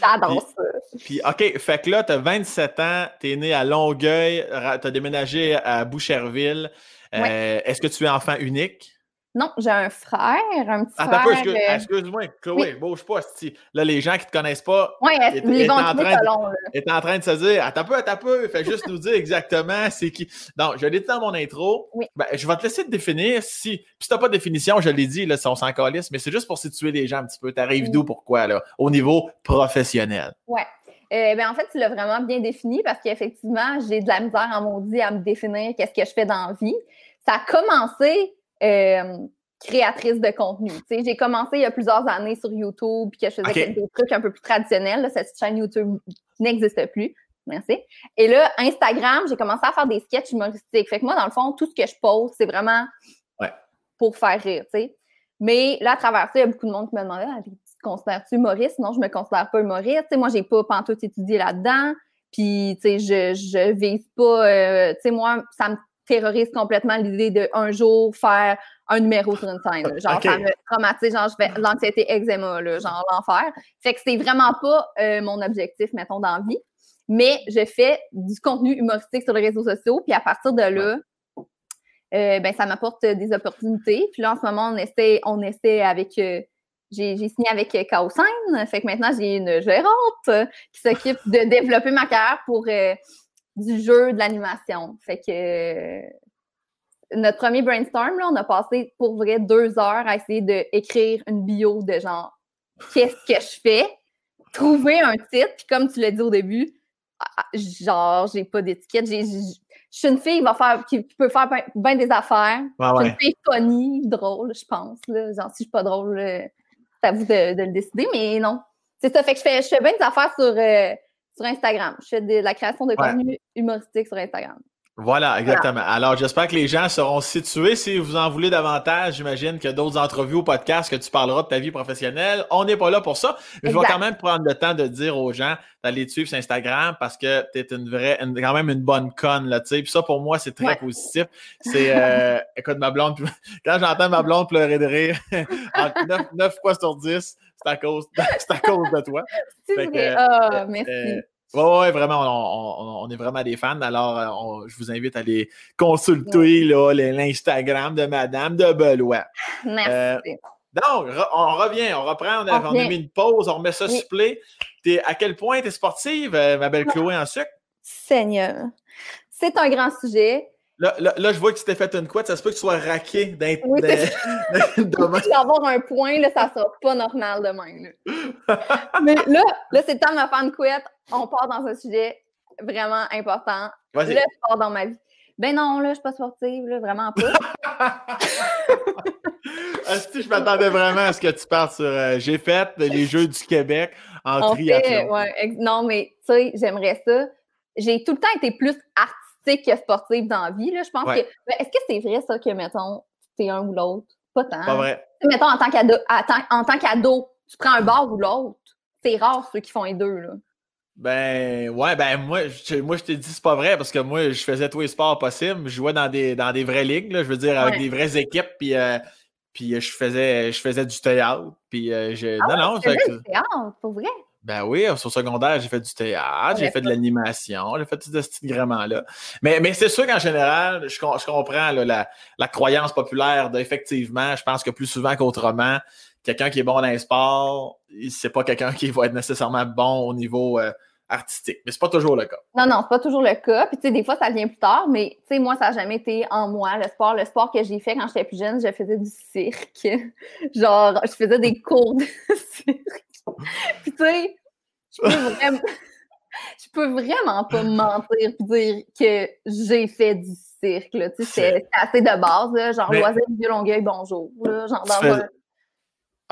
J'adore ça. Puis, OK, fait que là, tu as 27 ans, tu es né à Longueuil, tu as déménagé à Boucherville. Euh, est-ce que tu es enfant unique? Non, j'ai un frère, un petit Attends frère. Excuse, euh, excuse-moi, Chloé, bouge pas. Là, les gens qui ne te connaissent pas. Oui, les en, train de, en train de se dire Attends peu, attends peu, fais juste nous dire exactement c'est qui. Donc, je l'ai dit dans mon intro. Oui. Ben, je vais te laisser te définir si. Puis si tu n'as pas de définition, je l'ai dit, là, si on s'en calisse, mais c'est juste pour situer les gens un petit peu. Tu arrives d'où, pourquoi, là, au niveau professionnel? Oui. Euh, ben, en fait, tu l'as vraiment bien défini parce qu'effectivement, j'ai de la misère en maudit à me définir qu'est-ce que je fais dans la vie. Ça a commencé euh, créatrice de contenu. J'ai commencé il y a plusieurs années sur YouTube, puis que je faisais des trucs un peu plus traditionnels. cette chaîne YouTube n'existe plus. Merci. Et là, Instagram, j'ai commencé à faire des sketchs humoristiques. Fait que moi, dans le fond, tout ce que je pose, c'est vraiment pour faire rire, Mais là, à travers ça, il y a beaucoup de monde qui me demandait ah, Tu te considères-tu humoriste? Non, je me considère pas humoriste. Moi, moi, j'ai pas pantoute étudié là-dedans. Puis, tu sais, je, je vise pas. Euh, tu sais, moi, ça me terrorise complètement l'idée de un jour faire un numéro sur une scène. Genre, ça me traumatise, genre, je fais l'anxiété eczéma, là, genre l'enfer. Fait que c'est vraiment pas euh, mon objectif, mettons, dans la vie. Mais je fais du contenu humoristique sur les réseaux sociaux, puis à partir de là, euh, ben, ça m'apporte des opportunités. Puis là, en ce moment, on essaie, on essaie avec. Euh, j'ai signé avec Chaos Fait que maintenant, j'ai une gérante qui s'occupe de développer ma carrière pour du jeu, de l'animation. Fait que euh, notre premier brainstorm, là, on a passé pour vrai deux heures à essayer d'écrire une bio de genre qu'est-ce que je fais, trouver un titre, puis comme tu l'as dit au début, ah, ah, genre, j'ai pas d'étiquette, je suis une fille qui, va faire, qui peut faire bien des affaires. je suis une fille funny, drôle, je pense. Là. Genre, si je suis pas drôle, c'est à vous de, le décider, mais non. C'est ça. Fait que je fais, je fais bien des affaires sur, euh, sur Instagram. Je fais de, la création de contenu humoristique sur Instagram. Voilà, exactement. Alors, j'espère que les gens seront situés. Si vous en voulez davantage, j'imagine qu'il y a d'autres entrevues ou podcasts que tu parleras de ta vie professionnelle. On n'est pas là pour ça. Mais je vais quand même prendre le temps de dire aux gens d'aller te suivre sur Instagram parce que tu es une vraie, quand même une bonne conne, là, tu sais. Puis ça, pour moi, c'est très positif. C'est, euh, écoute, ma blonde, quand j'entends ma blonde pleurer de rire, 9, fois sur 10, c'est à cause, c'est à cause de toi. C'est vrai. Ah, merci. Euh, oui, ouais, vraiment, on, est vraiment des fans. Alors, euh, je vous invite à aller consulter l'Instagram de Madame de Belois. Merci. Euh, donc, on revient, on reprend, on a, mis une pause, on remet ça oui. supplé. à quel point tu es sportive, euh, ma belle Chloé, en sucre? Seigneur. C'est un grand sujet. Là, là, je vois que tu t'es fait une couette, ça se peut que tu sois raqué d'un oui, demain. avoir un point, là, ça sera pas normal demain. Là. Mais là, là c'est le temps de me faire une couette. On part dans un sujet vraiment important. Le sport dans ma vie. Ben non, là, je suis pas sportive, là, vraiment pas. si je m'attendais vraiment à ce que tu parles sur euh, J'ai fait les Jeux du Québec en On triathlon. ouais, non, mais tu sais, j'aimerais ça. J'ai tout le temps été plus artistique que sportive dans la vie. Là. Je pense que. Ben, est-ce que c'est vrai ça que, mettons, t'es un ou l'autre? Pas tant. Pas vrai. Mettons, en tant qu'ado, en tant qu'ado, tu prends un bord ou l'autre. C'est rare ceux qui font les deux. Là. Ben ouais, ben moi, je, moi je t'ai dit c'est pas vrai parce que moi je faisais tous les sports possibles. Je jouais dans des, dans des vraies ligues, là, je veux dire, avec des vraies équipes, puis, euh, puis je faisais je faisais du théâtre. Puis euh, je. Ah non, non, c'est. Du théâtre, pour vrai? Ben oui, au secondaire, j'ai fait du théâtre, j'ai fait de l'animation, j'ai fait tout ce petit là Mais, mais c'est sûr qu'en général, je, je comprends la, la, croyance populaire d'effectivement, je pense que plus souvent qu'autrement, quelqu'un qui est bon dans les sports, c'est pas quelqu'un qui va être nécessairement bon au niveau euh, artistique. Mais c'est pas toujours le cas. Non, non, c'est pas toujours le cas. Puis tu sais, des fois, ça vient plus tard, mais tu sais, moi, ça n'a jamais été en moi, le sport. Le sport que j'ai fait quand j'étais plus jeune, je faisais du cirque. Genre, je faisais des cours de cirque. Puis tu sais, je peux vraiment, je peux vraiment pas mentir et dire que j'ai fait du cirque. Tu sais, c'est assez de base, là, genre Mais... du Longueuil, bonjour. Là, genre dans un...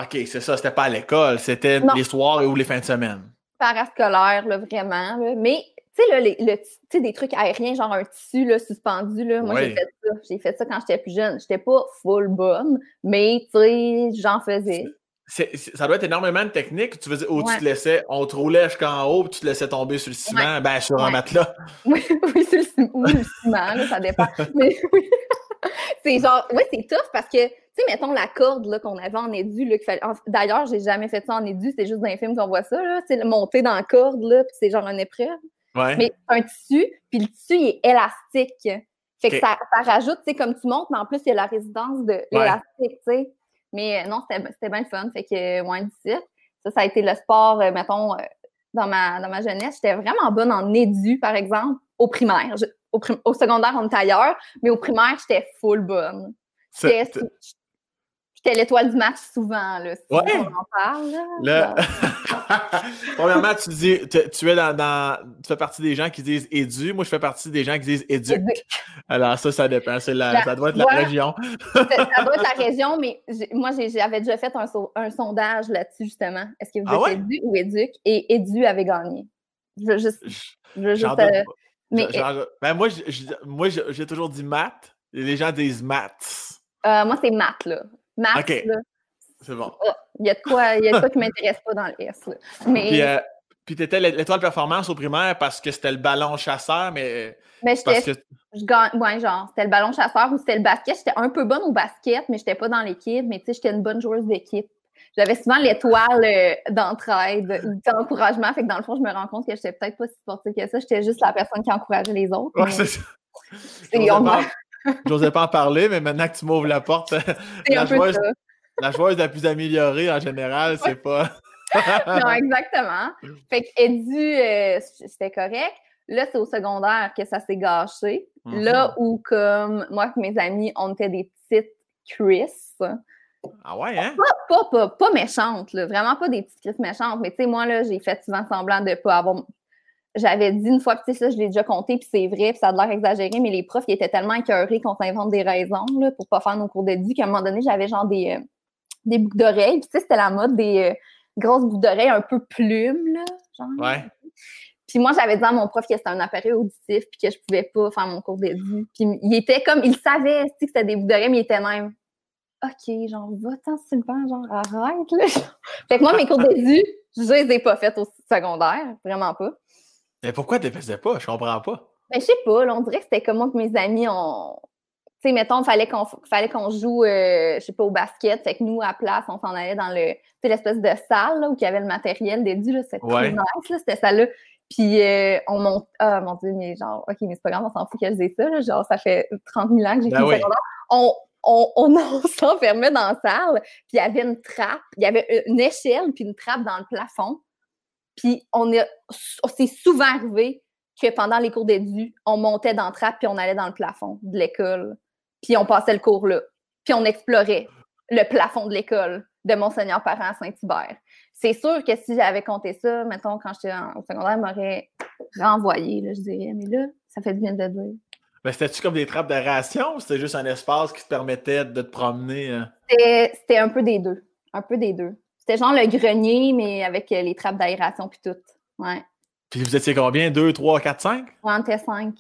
OK, c'est ça, c'était pas à l'école, c'était les soirs ou les fins de semaine? Parascolaire, là, vraiment. Là. Mais tu sais, le, le, des trucs aériens, genre un tissu là, suspendu, là, moi, j'ai fait ça. J'ai fait ça quand j'étais plus jeune. J'étais pas full bonne, mais tu sais, j'en faisais ça doit être énormément de technique. Tu veux dire, où tu te laissais, on te roulait jusqu'en haut, puis tu te laissais tomber sur le ciment, ben sur un matelas. Oui, oui, sur le ciment, le ciment, ça dépend. Mais oui. c'est genre, oui, c'est tough parce que, tu sais, mettons la corde qu'on avait en édu, là, fallait... d'ailleurs, j'ai jamais fait ça en édu, c'est juste dans les films qu'on voit ça, là, c'est monter dans la corde, là, puis c'est genre une épreuve. Ouais. Mais un tissu, puis le tissu, il est élastique. Fait que ça, ça rajoute, tu sais, comme tu montes, mais en plus, il y a la résidence de l'élastique, tu sais. Mais euh, non, c'était bien le fun. Fait que, moins d'ici. Ça, ça a été le sport, euh, mettons, euh, dans ma, dans ma jeunesse. J'étais vraiment bonne en édu, par exemple, au primaire. au, secondaire, on était ailleurs, mais au primaire, j'étais full bonne. J'étais l'étoile du match souvent, là, si ouais. on en parle. Là, Premièrement, tu dis, tu, es dans, tu fais partie des gens qui disent édu. Moi, je fais partie des gens qui disent éduc. Alors, ça, ça dépend. ça doit être la région. ça, doit être la région, mais moi, j'avais déjà fait un, sondage là-dessus, justement. Est-ce que vous ah êtes édu ou éduc? Et édu avait gagné. Je veux juste. Je veux juste euh, mais, ben, moi, moi, j'ai toujours dit maths. Et les gens disent maths. Euh, moi, c'est maths, là. Maths, là. C'est bon. Oh, il y a de quoi, il y a de quoi qui ne m'intéresse pas dans le S. Mais... Puis, euh, puis tu étais l'étoile performance au primaire parce que c'était le ballon chasseur, mais. Mais j'étais. Que... Je gagne, ouais, genre, c'était le ballon chasseur ou c'était le basket. J'étais un peu bonne au basket, mais je n'étais pas dans l'équipe. Mais tu sais, j'étais une bonne joueuse d'équipe. J'avais souvent l'étoile euh, d'entraide ou d'encouragement. Fait que dans le fond, je me rends compte que je n'étais peut-être pas si sportive que ça. J'étais juste la personne qui encourageait les autres. Ouais, c'est ça. J'osais pas, en parler, mais maintenant que tu m'ouvres la porte, la, joueuse, la joueuse la plus améliorée en général, c'est pas. non, exactement. Fait que Edu, euh, c'était correct. Là, c'est au secondaire que ça s'est gâché. Mm-hmm. Là où, comme moi et mes amis, on était des petites Chris. Ah ouais, hein? Pas, pas, pas, méchantes, là. vraiment pas des petites Chris méchantes. Mais tu sais, moi, là, j'ai fait souvent semblant de pas avoir. J'avais dit une fois, tu sais, ça, je l'ai déjà compté, puis c'est vrai, puis ça a l'air exagéré, mais les profs, ils étaient tellement écœurés qu'on s'invente des raisons là, pour pas faire nos cours d'édu qu'à un moment donné, j'avais genre des, euh, des boucles d'oreilles. Puis tu sais, c'était la mode des, euh, grosses boucles d'oreilles un peu plumes, là. Genre. Ouais. Puis moi, j'avais dit à mon prof que c'était un appareil auditif puis que je pouvais pas faire mon cours d'édu. Puis il était comme, il savait que c'était des bouts d'oreilles, mais il était même OK, genre, va-t'en Sylvain, genre, arrête, là. fait que moi, mes cours d'édu, je les ai pas faits au secondaire, vraiment pas. Mais pourquoi tu faisais pas? Je comprends pas. Ben, je sais pas, là, on dirait que c'était comme moi que mes amis ont. Tu sais, mettons, il fallait qu'on fallait qu'on joue, euh, je sais pas, au basket. Fait que nous, à place, on s'en allait dans le, l'espèce de salle là, où il y avait le matériel d'édu. C'était ouais. nice, là, c'était ça là. Puis euh, on monte. Ah mon Dieu, mais genre, OK, mais c'est pas grave, on s'en fout que je dise ça. Là, genre, ça fait 30 000 ans que j'ai ben fait On, on, on, s'enfermait dans la salle, puis il y avait une trappe, il y avait une échelle, puis une trappe dans le plafond. Puis on est, c'est souvent arrivé que pendant les cours d'édu, on montait dans trappe, puis on allait dans le plafond de l'école. Puis on passait le cours là. Puis on explorait le plafond de l'école de Monseigneur Parent à Saint-Hubert. C'est sûr que si j'avais compté ça, mettons, quand j'étais au secondaire, m'aurait renvoyé, là, je dirais. Mais là, ça fait du bien de dire. Mais c'était-tu comme des trappes d'aération ou c'était juste un espace qui te permettait de te promener? Hein? C'était un peu des deux. Un peu des deux. C'était genre le grenier, mais avec euh, les trappes d'aération puis tout. Ouais. Puis vous étiez combien? Deux, trois, quatre, cinq? Ouais, on était cinq.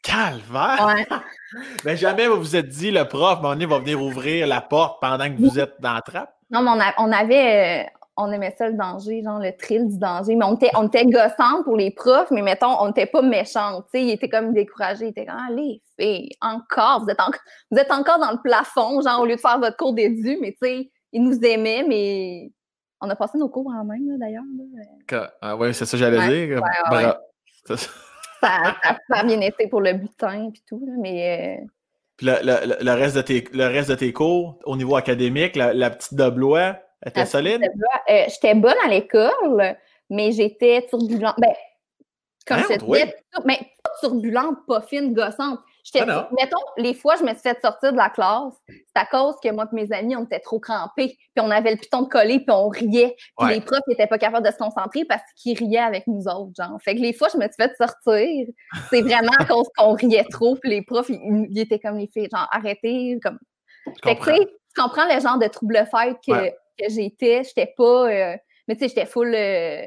Calvaire! Ouais. mais jamais vous vous êtes dit, le prof, mon va venir ouvrir la porte pendant que vous êtes dans la trappe? Non, mais on, avait, euh, on aimait ça le danger, genre le thrill du danger. Mais on était, on était gossante pour les profs, mais mettons, on n'était pas méchante. Tu sais, ils étaient comme découragés. Ils étaient comme, allez, filles, encore, vous êtes, vous êtes encore dans le plafond, genre au lieu de faire votre cours d'édu, mais tu sais, ils nous aimaient, mais on a passé nos cours en même, d'ailleurs. Ah, oui, c'est ça que j'allais dire. ça, ça, a bien été pour le butin et tout, mais. Euh, puis le, le, le, reste de tes, le reste de tes cours, au niveau académique, la, la petite Doblois, elle était solide? Euh, j'étais bonne à l'école, mais j'étais turbulente. Ben, comme je disais, mais pas turbulente, pas fine, gossante. Ah mettons, les fois, je me suis fait sortir de la classe, c'est à cause que moi et mes amis, on était trop crampés, puis on avait le piton de coller, puis on riait. Puis les profs n'étaient pas capables de se concentrer parce qu'ils riaient avec nous autres, genre. Fait que les fois, je me suis fait sortir, c'est vraiment à cause qu'on riait trop, puis les profs, ils, étaient comme les filles, genre, arrêtez, comme... Fait que, tu sais, tu comprends le genre de trouble-fête que, que j'étais. J'étais pas. Euh, mais tu sais, j'étais full. Euh,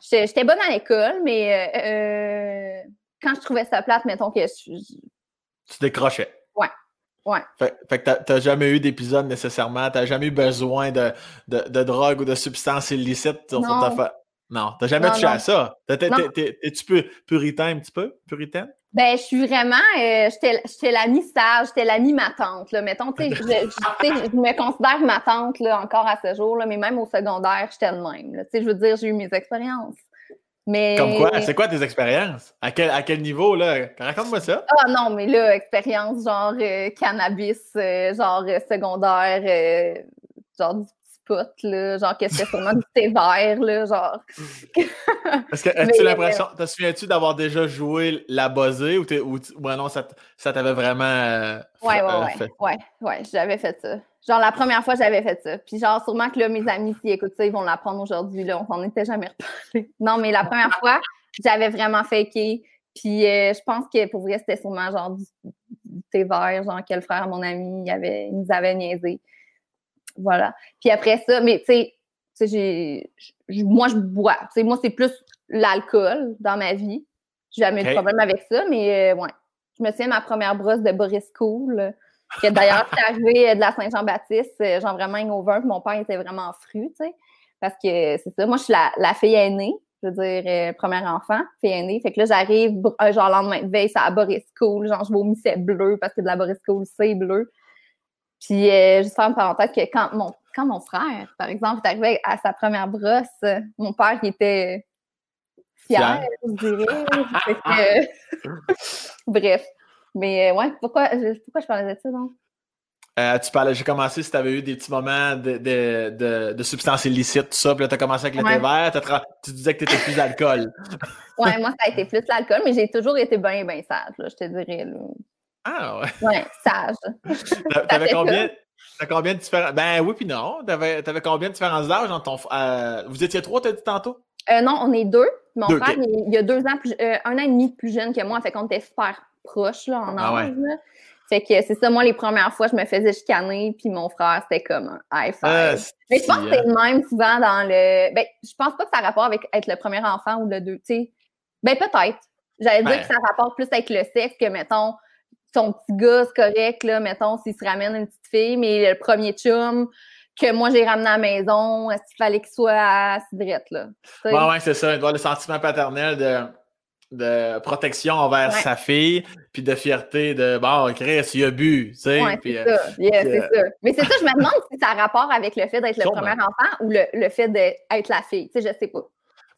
j'étais bonne à l'école, mais euh, quand je trouvais ça plate, mettons que je, Tu décrochais. Ouais. Ouais. Fait, fait que t'as jamais eu d'épisode nécessairement, t'as jamais eu besoin de, de, de, drogue ou de substances illicites non. ta fa... Non, t'as jamais touché à ça. Es-tu puritain un petit peu? Puritaine? Ben, je suis vraiment, euh, j'étais l'amie sage, j'étais l'amie ma tante, là. Mettons, tu sais, je, je, me considère ma tante, là, encore à ce jour, là, mais même au secondaire, j'étais le même, Tu sais, je veux dire, j'ai eu mes expériences. Mais... Comme quoi? C'est quoi tes expériences? À quel, à quel niveau, là? Raconte-moi ça. Ah non, mais là, expérience genre euh, cannabis, euh, genre secondaire, genre du là, genre que c'était sûrement du thé vert, là, genre. Est-ce que as-tu l'impression, te souviens-tu d'avoir déjà joué la buzzée ou, ou, ou non, ça, ça t'avait vraiment. Euh, ouais, ouais, euh, ouais, ouais, ouais, j'avais fait ça. Genre la première fois, j'avais fait ça. Puis genre, sûrement que là, mes amis qui écoutent ça, ils vont l'apprendre aujourd'hui, là, on s'en était jamais reparlé. Non, mais la première fois, j'avais vraiment faké. Puis euh, je pense que pour vrai, c'était sûrement genre du, thé vert, genre quel frère, mon ami, il, avait, il nous avait niaisé. Voilà. Puis après ça, mais tu sais, moi, je bois. sais, moi, c'est plus l'alcool dans ma vie. J'ai jamais eu de problème avec ça, mais euh, ouais. Je me souviens de ma première brosse de Boris Cool, d'ailleurs c'est arrivé euh, de la Saint-Jean-Baptiste, euh, genre vraiment hangover, puis mon père était vraiment fru, tu sais. Parce que c'est ça, moi, je suis la, fille aînée, je veux dire, premier enfant, fille aînée. Fait que là, j'arrive, genre, le lendemain de veille, c'est à Boris Cool, genre, je vomissais bleu parce que de la Boris Cool, c'est bleu. Puis, euh, juste faire une parenthèse que quand mon, quand mon frère, par exemple, est arrivé à sa première brosse, mon père, qui était fier, je dirais. Bref. Mais euh, ouais, pourquoi, pourquoi je parlais de ça, donc? Euh, tu parlais, j'ai commencé si tu avais eu des petits moments de, de, de, de substances illicites, tout ça, puis là, tu as commencé avec le thé vert, tu disais que tu étais plus d'alcool. ouais, moi, ça a été plus l'alcool, mais j'ai toujours été bien, bien sage, là, je te dirais. Là. Ah ouais. Ouais, sage. T'avais combien, combien de différents. Ben oui, puis non. T'avais avais combien de différences d'âge dans ton. Euh, vous étiez trois, t'as dit tantôt? Euh, non, on est deux. Mon frère, il, y a deux ans, plus, euh, un an et demi plus jeune que moi, fait qu'on était super proches là, en ah âge. Fait que c'est ça, moi, les premières fois, je me faisais chicaner, puis mon frère, c'était comme un high five. Ah, Mais je pense que c'est le même souvent dans le. Ben, je pense pas que ça a rapport avec être le premier enfant ou le deux. Tu sais, Ben, peut-être. J'allais dire Ben. que ça rapporte plus avec le sexe que, mettons, ton petit gars, c'est correct, là, mettons, s'il se ramène une petite fille, mais le premier chum que moi j'ai ramené à la maison, est-ce qu'il fallait qu'il soit à Cidrette, là? Sais? Ouais, c'est ça. Il doit avoir le sentiment paternel de, de protection envers Ouais. sa fille, puis de fierté de bon, Chris, il a bu, tu sais. Ouais, puis, c'est euh, ça. Yeah, c'est ça. Mais c'est ça, je me demande si ça a rapport avec le fait d'être le premier enfant ou le, le fait d'être la fille. Tu sais, je sais pas. Moi,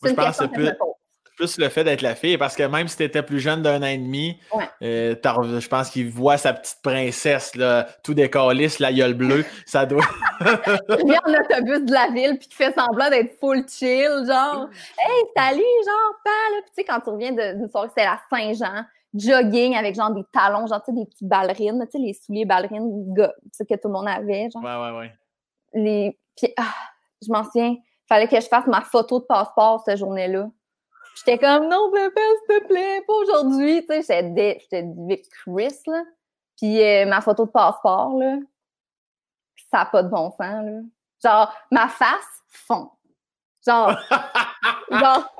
C'est je une pense question que que je me pose. Plus le fait d'être la fille, parce que même si tu étais plus jeune d'un an et demi, Ouais. euh, je pense qu'il voit sa petite princesse, là, tout décalisse, la gueule bleue, ça doit. Il vient en autobus de la ville puis qui fait semblant d'être full chill, genre Hey, salut, genre, pas là. Puis tu sais, quand tu reviens d'une soirée, c'était la Saint-Jean, jogging avec genre des talons, genre, tu sais, des petites ballerines, tu sais, les souliers ballerines, gars, sais, que tout le monde avait, genre. Ouais, ouais, ouais. Les... Puis, ah, je m'en souviens, fallait que je fasse ma photo de passeport cette journée-là. J'étais comme, non, papa, s'il te plaît, pas aujourd'hui. Tu sais, j'étais dé- avec Chris, là. Puis euh, ma photo de passeport, là, ça n'a pas de bon sens, là. Genre, ma face fond. Genre, genre,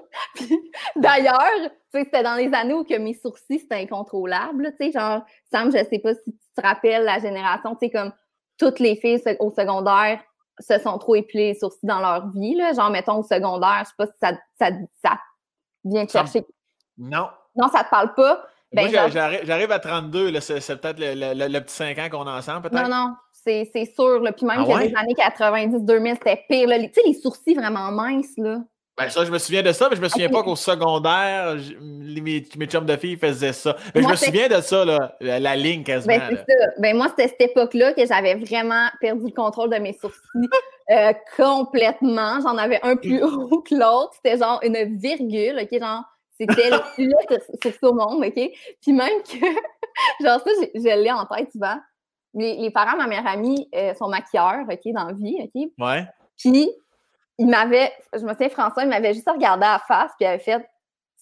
d'ailleurs, tu sais, c'était dans les années où que mes sourcils, c'était incontrôlable, tu sais, genre, Sam, je sais pas si tu te rappelles la génération, tu sais, comme toutes les filles au secondaire se sont trop épilées les sourcils dans leur vie, là, genre, mettons, au secondaire, je sais pas si ça, ça, ça me- chercher. Non. Non, ça te parle pas? Ben, Moi, j'arrive à 32, là, c'est peut-être le, le- petit 5 ans qu'on a ensemble, peut-être? Non, non, c'est c'est sûr, là, puis même Ah que ouais? les années 90-2000, c'était pire, là, les- tu sais, les sourcils vraiment minces, là. Ben, ça, je me souviens de ça, mais je me souviens pas qu'au secondaire, mes, mes chums de filles faisaient ça. Mais Moi, je me souviens de ça, là, la, la ligne quasiment. Ben, là. c'est ça. Ben, moi, c'était cette époque-là que j'avais vraiment perdu le contrôle de mes sourcils euh, complètement. J'en avais un plus haut que l'autre. C'était genre une virgule, OK? Genre, c'était le plus laid sur, ce monde, OK? Puis même que, genre, ça, je, je l'ai en tête souvent. Les, les parents de ma meilleure amie euh, sont maquilleurs, OK, dans la vie, OK? Ouais. Puis, il m'avait, je me souviens, François, il m'avait juste regardé à la face, puis il avait fait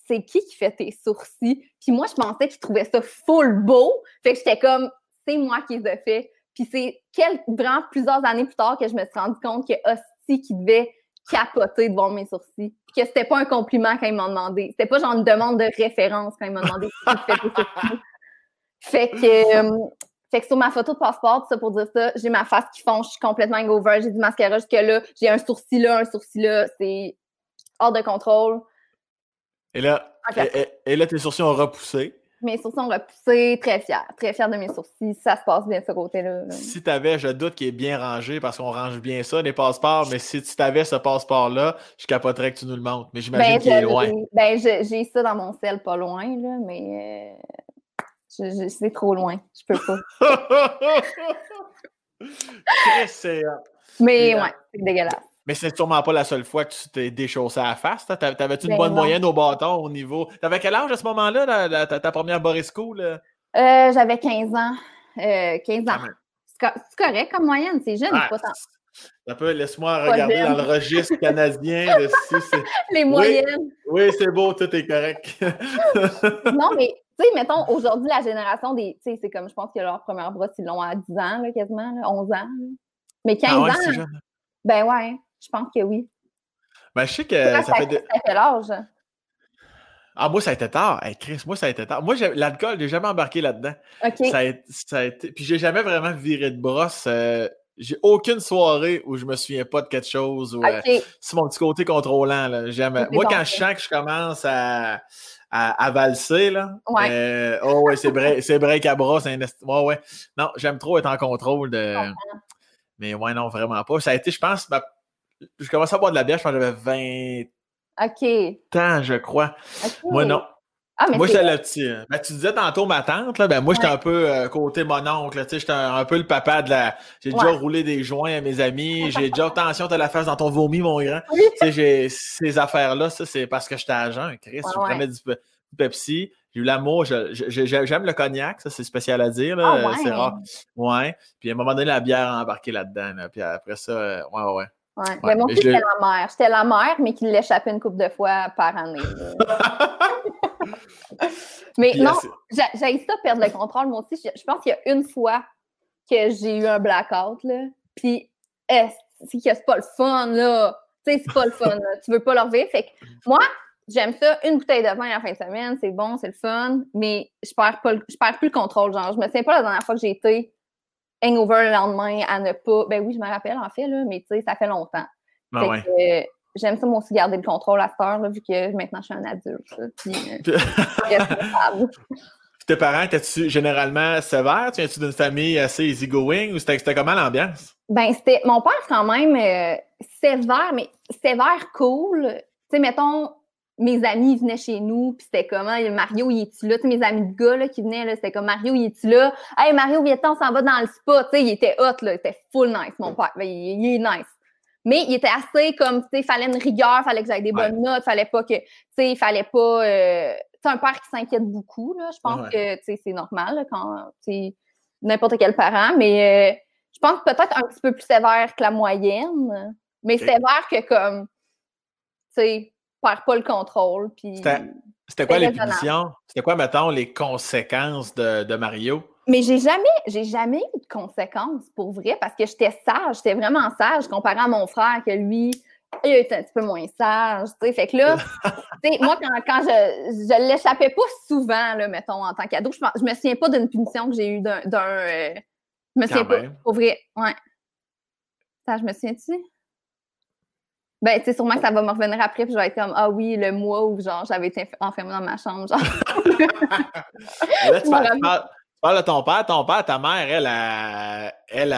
C'est qui qui fait tes sourcils? Puis moi, je pensais qu'il trouvait ça full beau. Fait que j'étais comme C'est moi qui les ai fait. Puis c'est vraiment plusieurs années plus tard que je me suis rendu compte que Hostie qui devait capoter devant mes sourcils. Puis que c'était pas un compliment quand ils m'ont demandé. C'était pas genre une demande de référence quand ils m'ont demandé si tu fais tes sourcils. Fait que, euh, fait que sur ma photo de passeport, ça pour dire ça, j'ai ma face qui fond, je suis complètement hangover, j'ai du mascara jusque-là, j'ai un sourcil là, un sourcil là, c'est hors de contrôle. Et là, Ok. et, et- et là, tes sourcils ont repoussé. Mes sourcils ont repoussé, très fière, très fière de mes sourcils, ça se passe bien de ce côté-là. là. Si tu avais, je doute qu'il est bien rangé parce qu'on range bien ça, les passeports, mais si tu avais ce passeport-là, je capoterais que tu nous le montres. Mais j'imagine Ben, qu'il est loin. ben, j'ai ça dans mon sel pas loin, là, mais euh, c'est trop loin, je peux pas. C'est, euh, Mais euh, ouais, c'est dégueulasse. Mais c'est sûrement pas la seule fois que tu t'es déchaussé à la face. T'avais-tu une Ben bonne non. moyenne au bâton au niveau? T'avais quel âge à ce moment-là, ta, ta première Boris School? là? Euh, J'avais 15 ans. euh, 15 ans. Quand même. C'est co- c'est correct comme moyenne, c'est jeune, Ah, pas tant. Un peu, laisse-moi regarder dans le registre canadien. de si Les moyennes. oui, c'est beau, tout est correct. non, mais tu sais, mettons, aujourd'hui, la génération des. Tu sais, c'est comme, je pense que leur première brosse, ils l'ont à 10 ans, là, quasiment, là, 11 ans. là. Mais 15 Ah ouais, ans, jeune. ben ouais, je pense que oui. Ben, je sais que ça fait. de- ça fait l'âge. Ah, moi, ça a été tard. Hey, Chris, moi, ça a été tard. Moi, l'alcool, j'ai jamais embarqué là-dedans. OK. Ça, a, été- ça a été. Puis, j'ai jamais vraiment viré de brosse. euh, J'ai aucune soirée où je me souviens pas de quelque chose. Ou, euh, c'est mon petit côté contrôlant. Là. Moi, quand je sens que je commence à, à, à valser, là, Ouais. euh, oh ouais, c'est break, c'est break à bras. c'est un ouais, ouais. Non, j'aime trop être en contrôle de. Mais ouais, non, vraiment pas. Ça a été, je pense, ma- je commençais à boire de la bière, je pense que j'avais 20 OK. ans, je crois. Moi, non. Ah, Moi, j'étais le petit. hein. Ben, tu disais tantôt ma tante, là, ben, moi, j'étais Ouais. un peu euh, côté mon oncle. J'étais un, un peu le papa de la. J'ai déjà roulé des joints à mes amis. J'ai déjà, attention, t'as la face dans ton vomi, mon grand. J'ai ces affaires-là, ça, c'est parce que j'étais jeun. Chris, je prenais du, du Pepsi. J'ai eu l'amour. J'aime le cognac, ça, c'est spécial à dire. Là. Ah, euh. C'est rare. Ouais. Puis à un moment donné, la bière a embarqué là-dedans. là. Puis après ça, euh, ouais, ouais, ouais. Mais moi mais aussi, je le- j'étais la mère. J'étais la mère, mais qui l'échappait une couple de fois par année. mais Puis, non, j'ai ça perdre le contrôle, moi aussi. Je, pense qu'il y a une fois que j'ai eu un blackout, là. Puis, est c'est que c'est pas le fun, là? Tu sais, c'est pas le fun, là. Tu veux pas le revivre. Fait que moi, j'aime ça, une bouteille de vin à la fin de semaine, c'est bon, c'est le fun, mais je perds, pas, je perds plus le contrôle. Genre, je me souviens pas la dernière fois que j'ai été hangover le lendemain à ne pas. Ben oui, je me rappelle en fait, là, mais tu sais, ça fait longtemps. Ah ouais. J'aime ça, moi aussi, garder le contrôle à cette heure, là, vu que maintenant je suis un adulte. Puis, euh, tes parents, étais-tu généralement sévères? Tu viens-tu d'une famille assez easygoing ou c'était comment l'ambiance? Ben, c'était. Mon père, quand même, euh, sévère, mais sévère cool. Tu sais, mettons, mes amis venaient chez nous, puis c'était comment, Mario, il est-tu là? Tu sais, mes amis de gars là, qui venaient, c'était comme Mario, il est-tu là? Hey, Mario, viens on s'en va dans le spa. Il était hot, là, il était full nice, mon père. Ben, il, est nice. Mais il était assez comme, tu sais, il fallait une rigueur, il fallait que j'aille des bonnes notes, il fallait pas que, tu sais, il fallait pas. Euh, c'est un père qui s'inquiète beaucoup, là. Je pense que, tu sais, c'est normal, là, quand, tu n'importe quel parent, mais euh, je pense peut-être un petit peu plus sévère que la moyenne, mais sévère que comme, tu sais, perds pas le contrôle. C'était quoi les punitions? C'était quoi, mettons, les conséquences de, Mario? Mais j'ai jamais, j'ai jamais eu de conséquences pour vrai parce que j'étais sage, j'étais vraiment sage comparé à mon frère que lui, il était un petit peu moins sage. Fait que là, moi, quand, je, je l'échappais pas souvent, là, mettons, en tant qu'ado, je, je me souviens pas d'une punition que j'ai eue d'un. Euh, je me souviens pas. Pour vrai. Ouais. Ça, je me souviens-tu? Ben, tu sais, sûrement que ça va me revenir après, puis je vais être comme, ah oui, le mois où, genre, j'avais été enfermée dans ma chambre, genre. là, tu, parles, de ton père, ton père, ta mère, elle, a, elle,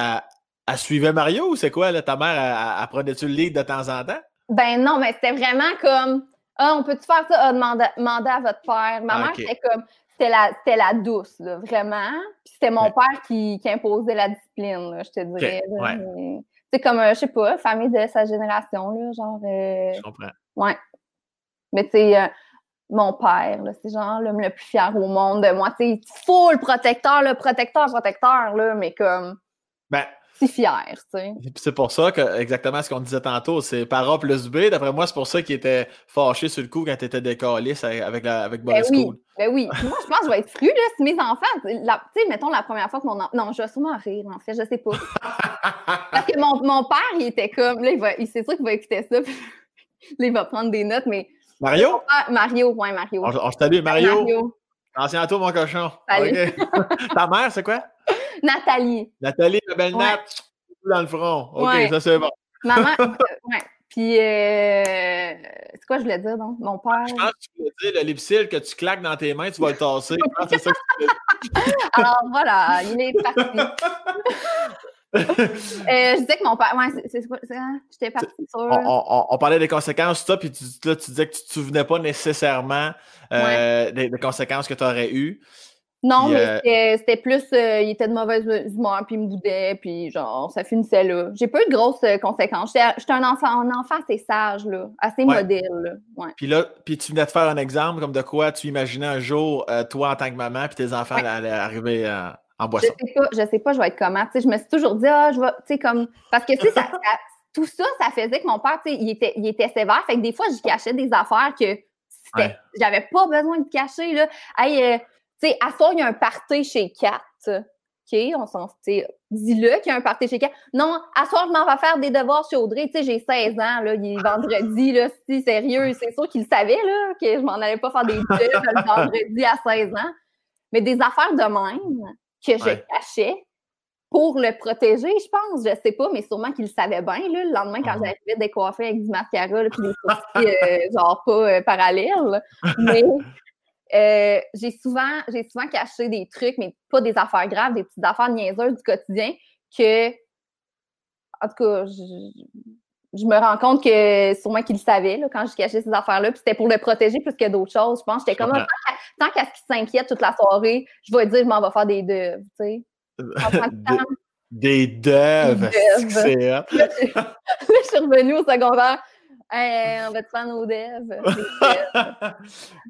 elle suivait Mario ou c'est quoi, là, ta mère, elle, prenait-tu le lead de temps en temps? Ben non, mais c'était vraiment comme, ah, on peut-tu faire ça? Ah, demandez, à votre père. Ma ah, mère, c'était comme, c'était la, la douce, là, vraiment. Puis c'était mon père qui, qui, imposait la discipline, là, je te dirais. ouais. C'est comme, euh, je sais pas, famille de sa génération, là, genre. Euh, je comprends. Ouais. Mais tu sais, euh, mon père, c'est genre l'homme le plus fier au monde de moi. Tu sais, full protecteur, le protecteur, protecteur, là, mais comme. Ben, si fier, tu sais. C'est pour ça que, exactement ce qu'on disait tantôt, c'est par A plus B. D'après moi, c'est pour ça qu'il était fâché sur le coup quand tu étais décalé avec, la, avec ben oui, Ben oui. moi, je pense que je vais être fru, là, si mes enfants, tu sais, mettons la première fois que mon enfant. Non, je vais sûrement rire, en fait, je sais pas. Parce que mon, mon, père, il était comme, là, il, va, il sait sûr qu'il va écouter ça, puis là, il va prendre des notes, mais. Mario? Mario, ouais, Mario. On, on salue Mario. Mario. Ancien à toi, mon cochon. Salut. Ta mère, c'est quoi? Nathalie. Nathalie, la belle Nat, dans le front. OK, ça c'est bon. Maman, ouais. Puis, euh, c'est quoi je voulais dire, donc? Mon père? Je pense que tu voulais dire le lipsil que tu claques dans tes mains, tu vas le tasser. c'est ça que tu Alors, voilà, il est parti. euh, je disais que mon père. Ouais, c'est quoi? J'étais partie sur. On, on, parlait des conséquences, ça, puis tu, là, tu disais que tu ne te souvenais pas nécessairement euh, des, des, conséquences que tu aurais eues. Non, mais euh, c'était plus, euh, il était de mauvaise humeur, puis il me boudait, puis genre, ça finissait là. J'ai pas eu de grosses euh, conséquences. J'étais un enfant, un enfant assez sage, là, assez modèle. Là. Ouais. Puis là, puis tu venais de faire un exemple comme de quoi tu imaginais un jour, toi en tant que maman, puis tes enfants allaient arriver en boisson. Je sais pas, je sais pas, je vais être comment. je me suis toujours dit, ah, je vais, tu sais, comme. Parce que, tu sais, ça, tout ça, ça faisait que mon père, tu sais, il était, il était sévère. Fait que des fois, je cachais des affaires que j'avais pas besoin de cacher, là. Hey, tu sais, à soir, il y a un party chez Kat. OK, on s'en dis-le qu'il y a un party chez Kat. Non, à soir, je m'en vais faire des devoirs chez Audrey. Tu sais, j'ai 16 ans, là, il est vendredi, là, si sérieux, c'est sûr qu'il savait, là, que je m'en allais pas faire des trucs le vendredi à 16 ans. Mais des affaires de même que je cachais pour le protéger, je pense. Je sais pas, mais sûrement qu'il le savait bien, là, le lendemain, quand ah. j'arrivais décoiffer avec du mascara, puis des sourcils, euh, genre pas euh, parallèles. Mais euh, j'ai souvent, j'ai souvent caché des trucs, mais pas des affaires graves, des petites affaires niaiseuses du quotidien que, en tout cas, je, me rends compte que sûrement qu'il le savait là, quand je cachais ces affaires-là, puis c'était pour le protéger plus que d'autres choses. Je pense j'étais comme, tant qu'à ce qu'il s'inquiète toute la soirée, je vais dire, je m'en vais faire des deux, tu sais. Des deuves, c'est là, je suis revenue au secondaire. Hey, on va te faire nos devs.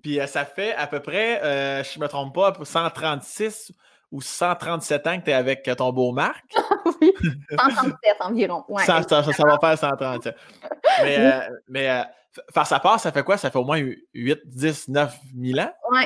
Puis euh, ça fait à peu près, euh, je ne me trompe pas, 136 ou 137 ans que tu es avec ton beau Marc. oui, 137 environ. Ouais, ça, ça, va faire 137. Mais, euh, mais Faire sa part, ça fait quoi? Ça fait au moins 8, 10, 9 000 ans? Oui,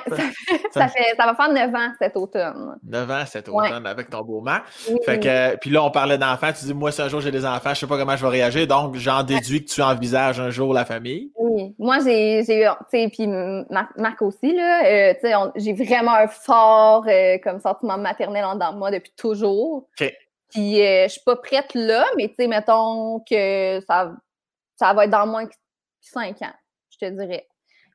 ça, fait, ça, va faire 9 ans cet automne. 9 ans cet automne avec ton beau-mère. Fait que, puis là, on parlait d'enfants. Tu dis, moi, si un jour j'ai des enfants, je ne sais pas comment je vais réagir. Donc, j'en déduis que tu envisages un jour la famille. Oui. Moi, j'ai, j'ai tu sais, puis Marc, aussi, là, euh, tu sais, j'ai vraiment un fort euh, comme sentiment maternel en dedans de moi depuis toujours. OK. Puis euh, je suis pas prête là, mais tu sais, mettons que ça, ça va être dans moins que cinq ans, je te dirais.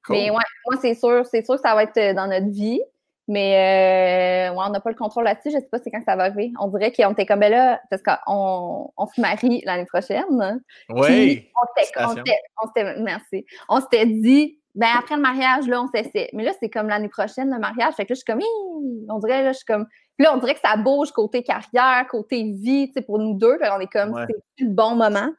Mais ouais, moi, c'est sûr, c'est sûr que ça va être dans notre vie. Mais euh, on n'a pas le contrôle là-dessus. Je ne sais pas c'est quand ça va arriver. On dirait qu'on était comme ben là, parce qu'on on se marie l'année prochaine. Oui. On s'était, merci. On s'était dit, ben après le mariage, là, on s'essaie. Mais là, c'est comme l'année prochaine, le mariage. Fait que là, je suis comme, on dirait, là, je suis comme, là, on dirait que ça bouge côté carrière, côté vie, tu sais, pour nous deux. Fait on est comme, c'est le bon moment.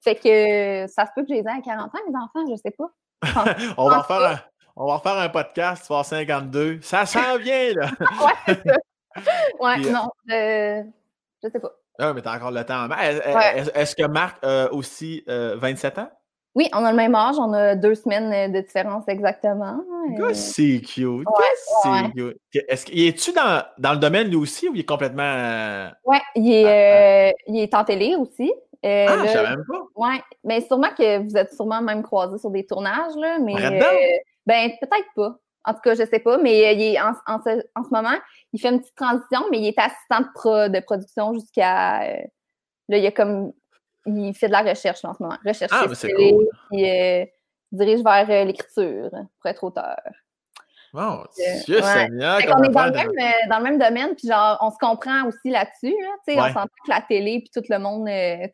Fait que ça se peut que j'ai à 40 ans, mes enfants, je sais pas. on va faire un on va faire un podcast, tu vas 52. Ça s'en vient, là. ouais, ouais euh, non, je... je sais pas. Ah, mais t'as encore le temps. Est-ce que Marc a aussi 27 euh, ans? Oui, on a le même âge. On a deux semaines de différence exactement. C'est cute. c'est cute. Est-ce qu'il est-tu dans, dans, le domaine lui aussi ou il est complètement. Euh, oui, il, est, il est en télé aussi. Euh, ah, je savais même pas. Oui, mais sûrement que vous êtes sûrement même croisés sur des tournages, là, mais ben, peut-être pas. En tout cas, je sais pas, mais il est en, ce, moment, il fait une petite transition, mais il est assistant de, de production jusqu'à. Euh, là, il a comme. Il fait de la recherche en ce moment. Recherche ah, c'est cool. Il euh, dirige vers euh, l'écriture pour être auteur. Dieu Seigneur! on est dans le, même, dans le, même, domaine, puis genre, on se comprend aussi là-dessus. Hein, On s'entend que la télé, puis tout le monde,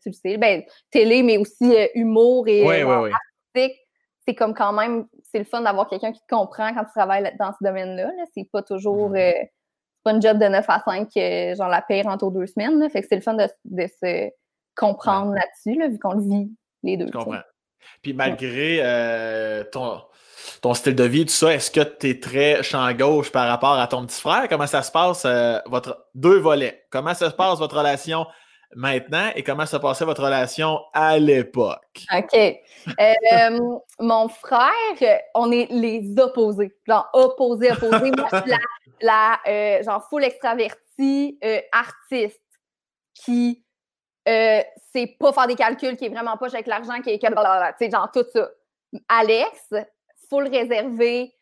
tu le sais, ben, télé, mais aussi humour et oui, artistique, c'est comme quand même, c'est le fun d'avoir quelqu'un qui te comprend quand tu travailles dans ce domaine-là. C'est pas toujours, mm. euh, pas une job de 9 à 5, euh, genre la paye en deux semaines. Fait que c'est le fun de, se comprendre là-dessus, vu qu'on le vit les deux. Je comprends. Puis malgré euh, ton, ton style de vie, tout ça, est-ce que tu es très champ gauche par rapport à ton petit frère? Comment ça se passe, votre deux volets? Comment ça se passe, votre relation maintenant et comment se passait votre relation à l'époque? OK. Euh, mon frère, on est les opposés. Genre opposés, opposés. Moi, suis la, euh, genre full extravertie euh, artiste qui sait pas faire des calculs, qui est vraiment pas avec l'argent, qui est tu sais, genre tout ça. Alex, réservé,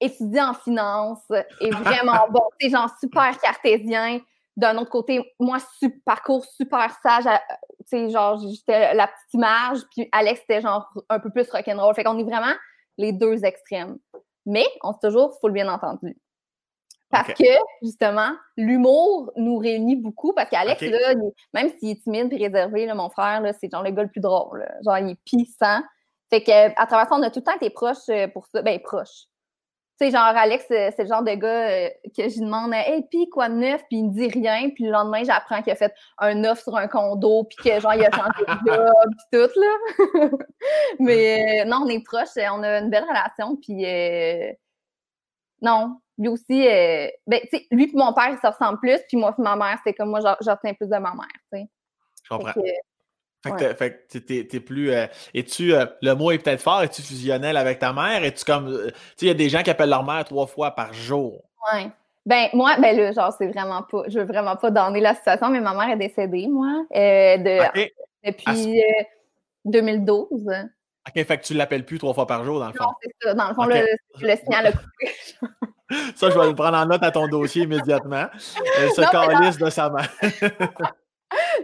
étudié en finance, est vraiment bon, c'est genre super cartésien d'un autre côté, moi, parcours super sage, tu sais, genre, j'étais la petite image, puis Alex, c'était genre un peu plus rock'n'roll. Fait qu'on est vraiment les deux extrêmes. Mais on s'est toujours full bien entendu. Parce que, justement, l'humour nous réunit beaucoup. Parce qu'Alex, là, même s'il est timide et réservé, là, mon frère, c'est genre le gars le plus drôle. Genre, il est puissant. Fait qu'à travers ça, on a tout le temps été proches euh, pour ça. Ben, proches. Tu sais, genre, Alex, euh, c'est le genre de gars euh, que je demande, hey, puis quoi de neuf? Puis il me dit rien. Puis le lendemain, j'apprends qu'il a fait un offre sur un condo, puis que, genre, il a changé de job, puis tout, là. Mais euh, non, on est proches, on a une belle relation. Puis non, lui aussi, ben, tu sais, lui et mon père, ils se ressemblent plus. Puis moi et ma mère, c'est comme moi, je retiens plus de ma mère, tu sais. Je comprends. Fait que, t'es, plus. Euh, es-tu. Euh, le mot est peut-être fort, es-tu fusionnel avec ta mère? Es-tu comme. Euh, tu sais, il y a des gens qui appellent leur mère trois fois par jour. Ouais. Ben, moi, ben là, genre, c'est vraiment pas. Je veux vraiment pas donner la situation, mais ma mère est décédée, moi, de, depuis 2012. OK, fait que tu l'appelles plus trois fois par jour, dans le fond. Non, c'est ça. Dans le fond, le, le, signal a coupé. ça, je vais le prendre en note à ton dossier immédiatement. Elle se calisse de sa mère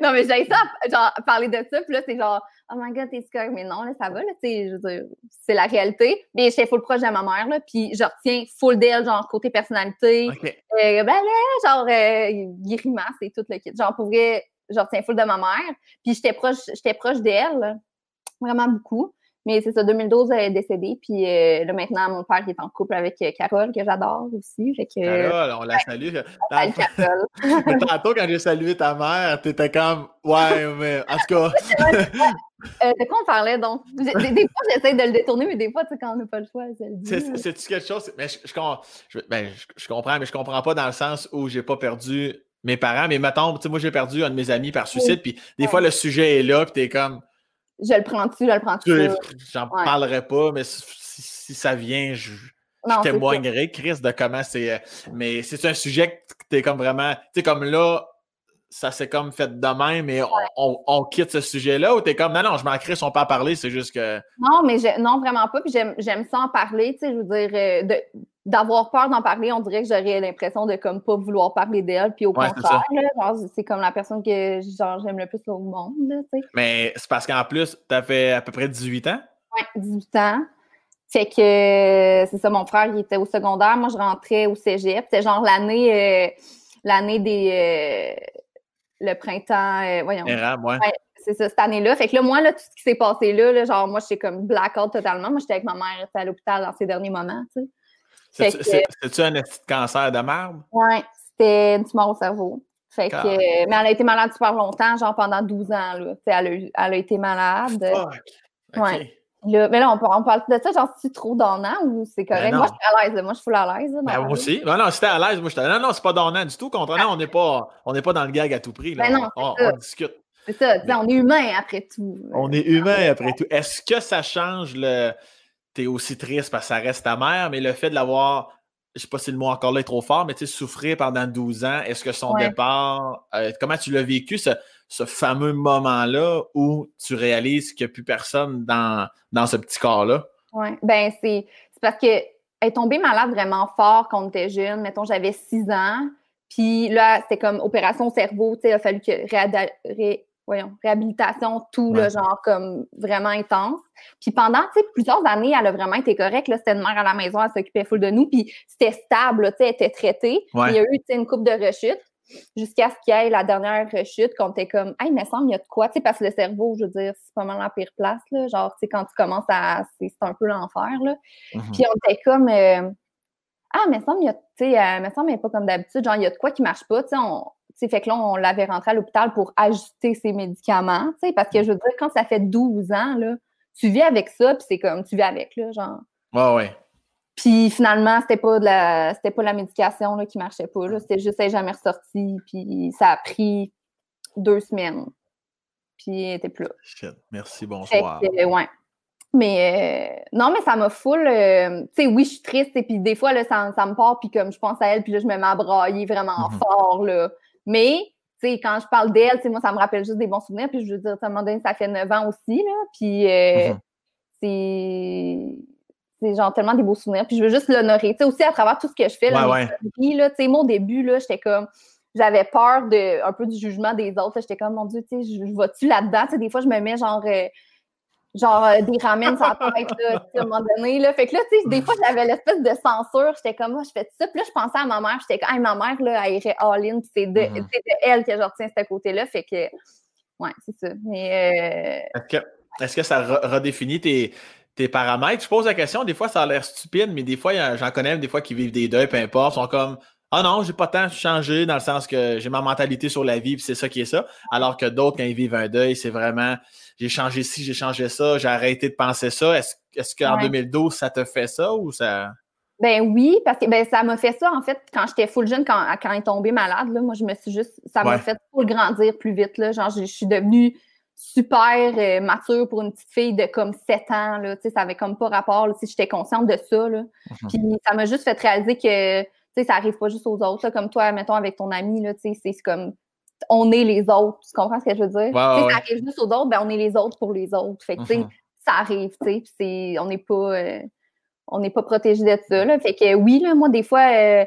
non, mais j'ai ça, genre, parler de ça, puis là, c'est genre, oh my god, t'es correct, mais non, là, ça va, là, tu sais, je veux dire, c'est la réalité. Mais j'étais full proche de ma mère, là, puis je retiens full d'elle, genre, côté personnalité. Euh, ben là, genre, euh, grimace et tout le kit. Genre, pour vrai, je retiens full de ma mère, puis j'étais proche, j'étais proche d'elle, vraiment beaucoup. Mais c'est ça, 2012, elle est décédée. Puis euh, là, maintenant, mon père est en couple avec euh, Carole, que j'adore aussi. Fait que, Carole, on la salue. Dans... Carole. mais tantôt, quand j'ai salué ta mère, t'étais comme, ouais, mais en tout cas. euh, de quoi on parlait donc? Des, fois, j'essaie de le détourner, mais des fois, tu sais, quand on n'a pas le choix, c'est C'est-tu quelque chose? Mais je, je, ben, je, comprends, mais je comprends pas dans le sens où j'ai pas perdu mes parents. Mais mettons, tu sais, moi, j'ai perdu un de mes amis par suicide. Puis des fois, le sujet est là, puis t'es comme je le prends-tu, je le prends-tu. J'en parlerai pas, mais si, ça vient, je, témoignerai, Chris, de comment c'est. Euh, mais c'est un sujet que tu es comme vraiment. Tu sais, comme là, ça s'est comme fait de même et on, quitte ce sujet-là ou t'es comme non, non, je manquerai son pas parler, c'est juste que. Non, mais non, vraiment pas. Puis j'aime ça en parler, tu sais, je veux dire, euh, d'avoir peur d'en parler, on dirait que j'aurais l'impression de comme pas vouloir parler d'elle. Puis au contraire, c'est comme la personne que j'aime le plus au monde. tu sais. Mais c'est parce qu'en plus, tu as fait à peu près 18 ans? Oui, 18 ans. Fait que c'est ça, mon frère, il était au secondaire, moi je rentrais au cégep. C'était genre l'année euh, l'année des euh, le printemps, euh, voyons. ouais. c'est ça, cette année-là. Fait que là, moi, là, tout ce qui s'est passé là, genre, moi, j'étais comme blackout totalement. Moi, j'étais avec ma mère à l'hôpital dans ces derniers moments, tu sais. C'est-tu un petit cancer de marbre? Oui, c'était une tumeur au cerveau. Fait que, mais elle a été malade super longtemps, genre pendant 12 ans, là. Elle a, elle a été malade. Fuck. Ouais mais là, on, on, parle de ça, genre, c'est trop donnant ou c'est ben correct? moi, je suis à l'aise. Moi, je suis full à l'aise. Ben, moi aussi. Ben non, si t'es à l'aise, moi, je suis Non, non, c'est pas donnant du tout. Contrairement, on n'est pas, pas dans le gag à tout prix. Là. Ben non, on, on, discute. C'est ça. On est humain après tout. On est humain après tout. Est-ce que ça change le. T'es aussi triste parce que ça reste ta mère, mais le fait de l'avoir je sais pas si le mot encore là est trop fort, mais tu sais, souffrir pendant 12 ans, est-ce que son départ, euh, comment tu l'as vécu, ce, ce fameux moment-là où tu réalises qu'il n'y a plus personne dans, dans ce petit corps-là? Oui, ben c'est parce qu'elle est tombée malade vraiment fort quand on était jeune. Mettons, j'avais 6 ans. Puis là, c'était comme opération cerveau, tu sais, il a fallu que voyons, réhabilitation, tout, le genre, comme vraiment intense. Puis pendant, tu sais, plusieurs années, elle a vraiment été correcte. Là, c'était une mère à la maison, elle s'occupait full de nous, puis c'était stable, tu sais, elle était traitée. Il y a eu, tu sais, une coupe de rechute jusqu'à ce qu'il y ait la dernière rechute, qu'on était comme, hey, me semble, il y a de quoi, tu sais, parce que le cerveau, je veux dire, c'est pas mal la pire place, là. Genre, tu sais, quand tu commences à. C'est un peu l'enfer, là. Mm-hmm. Puis on était comme, euh, ah, mais semble, il y a, tu sais, euh, me semble, il pas comme d'habitude, genre, il y a de quoi qui marche pas, tu sais, on fait que là, on l'avait rentré à l'hôpital pour ajuster ses médicaments, parce que je veux dire, quand ça fait 12 ans, là, tu vis avec ça, puis c'est comme, tu vis avec, là, genre. Ouais, ouais. Puis finalement, c'était pas de la c'était pas la médication là, qui marchait pas. C'était juste elle jamais ressorti. Puis ça a pris deux semaines. Puis elle était plus là. Shit. Merci, bonsoir. ouais. Mais euh, non, mais ça m'a full. Euh, tu sais, oui, je suis triste. Et puis des fois, là, ça, ça, me part. Puis comme je pense à elle, puis là, je me mets à brailler vraiment mm-hmm. fort. Là. Mais, tu sais, quand je parle d'elle, moi, ça me rappelle juste des bons souvenirs. Puis je veux dire, à un moment donné, ça fait neuf ans aussi. Là, puis, euh, c'est c'est genre tellement des beaux souvenirs. Puis je veux juste l'honorer. Tu sais, aussi à travers tout ce que je fais, là, ouais, là, tu sais, moi, au début, là, j'étais comme, j'avais peur de, un peu du jugement des autres. J'étais comme, mon Dieu, tu sais, je, vais-tu là-dedans? Tu sais, des fois, je me mets genre, genre des ramen sur la tête, là, à un moment donné, là. Fait que là, tu sais, des fois, j'avais l'espèce de censure. J'étais comme, moi, je fais ça. Puis là, je pensais à ma mère. J'étais comme, hey, ma mère, là, elle irait all-in. c'est de, mm-hmm. de, elle que je retiens ce côté-là. Fait que, ouais, c'est ça. Mais. Est-ce que, est que, ça redéfinit tes, tes paramètres? Je pose la question, des fois, ça a l'air stupide, mais des fois, j'en connais des fois qui vivent des deuils, peu importe, sont comme. Ah non, j'ai pas tant changé dans le sens que j'ai ma mentalité sur la vie, puis c'est ça qui est ça. Alors que d'autres, quand ils vivent un deuil, c'est vraiment j'ai changé ci, j'ai changé ça, j'ai arrêté de penser ça. Est-ce est qu'en 2012, ça te fait ça ou ça? Ben oui, parce que ben, ça m'a fait ça, en fait, quand j'étais full jeune, quand, quand elle est tombée malade, là, moi, je me suis juste. Ça m'a fait full grandir plus vite. Là, genre, je, suis devenue super euh, mature pour une petite fille de comme 7 ans. Là, ça avait comme pas rapport si j'étais consciente de ça. Là. Mhm. Puis ça m'a juste fait réaliser que ça arrive pas juste aux autres. comme toi, mettons, avec ton ami, c'est comme on est les autres. Tu comprends ce que je veux dire? Ça arrive juste aux autres, ben on est les autres pour les autres. Fait que, mhm. ça arrive, tu sais, on n'est pas, euh, on n'est pas protégé de ça. Là. Fait que oui, là, moi, des fois, euh,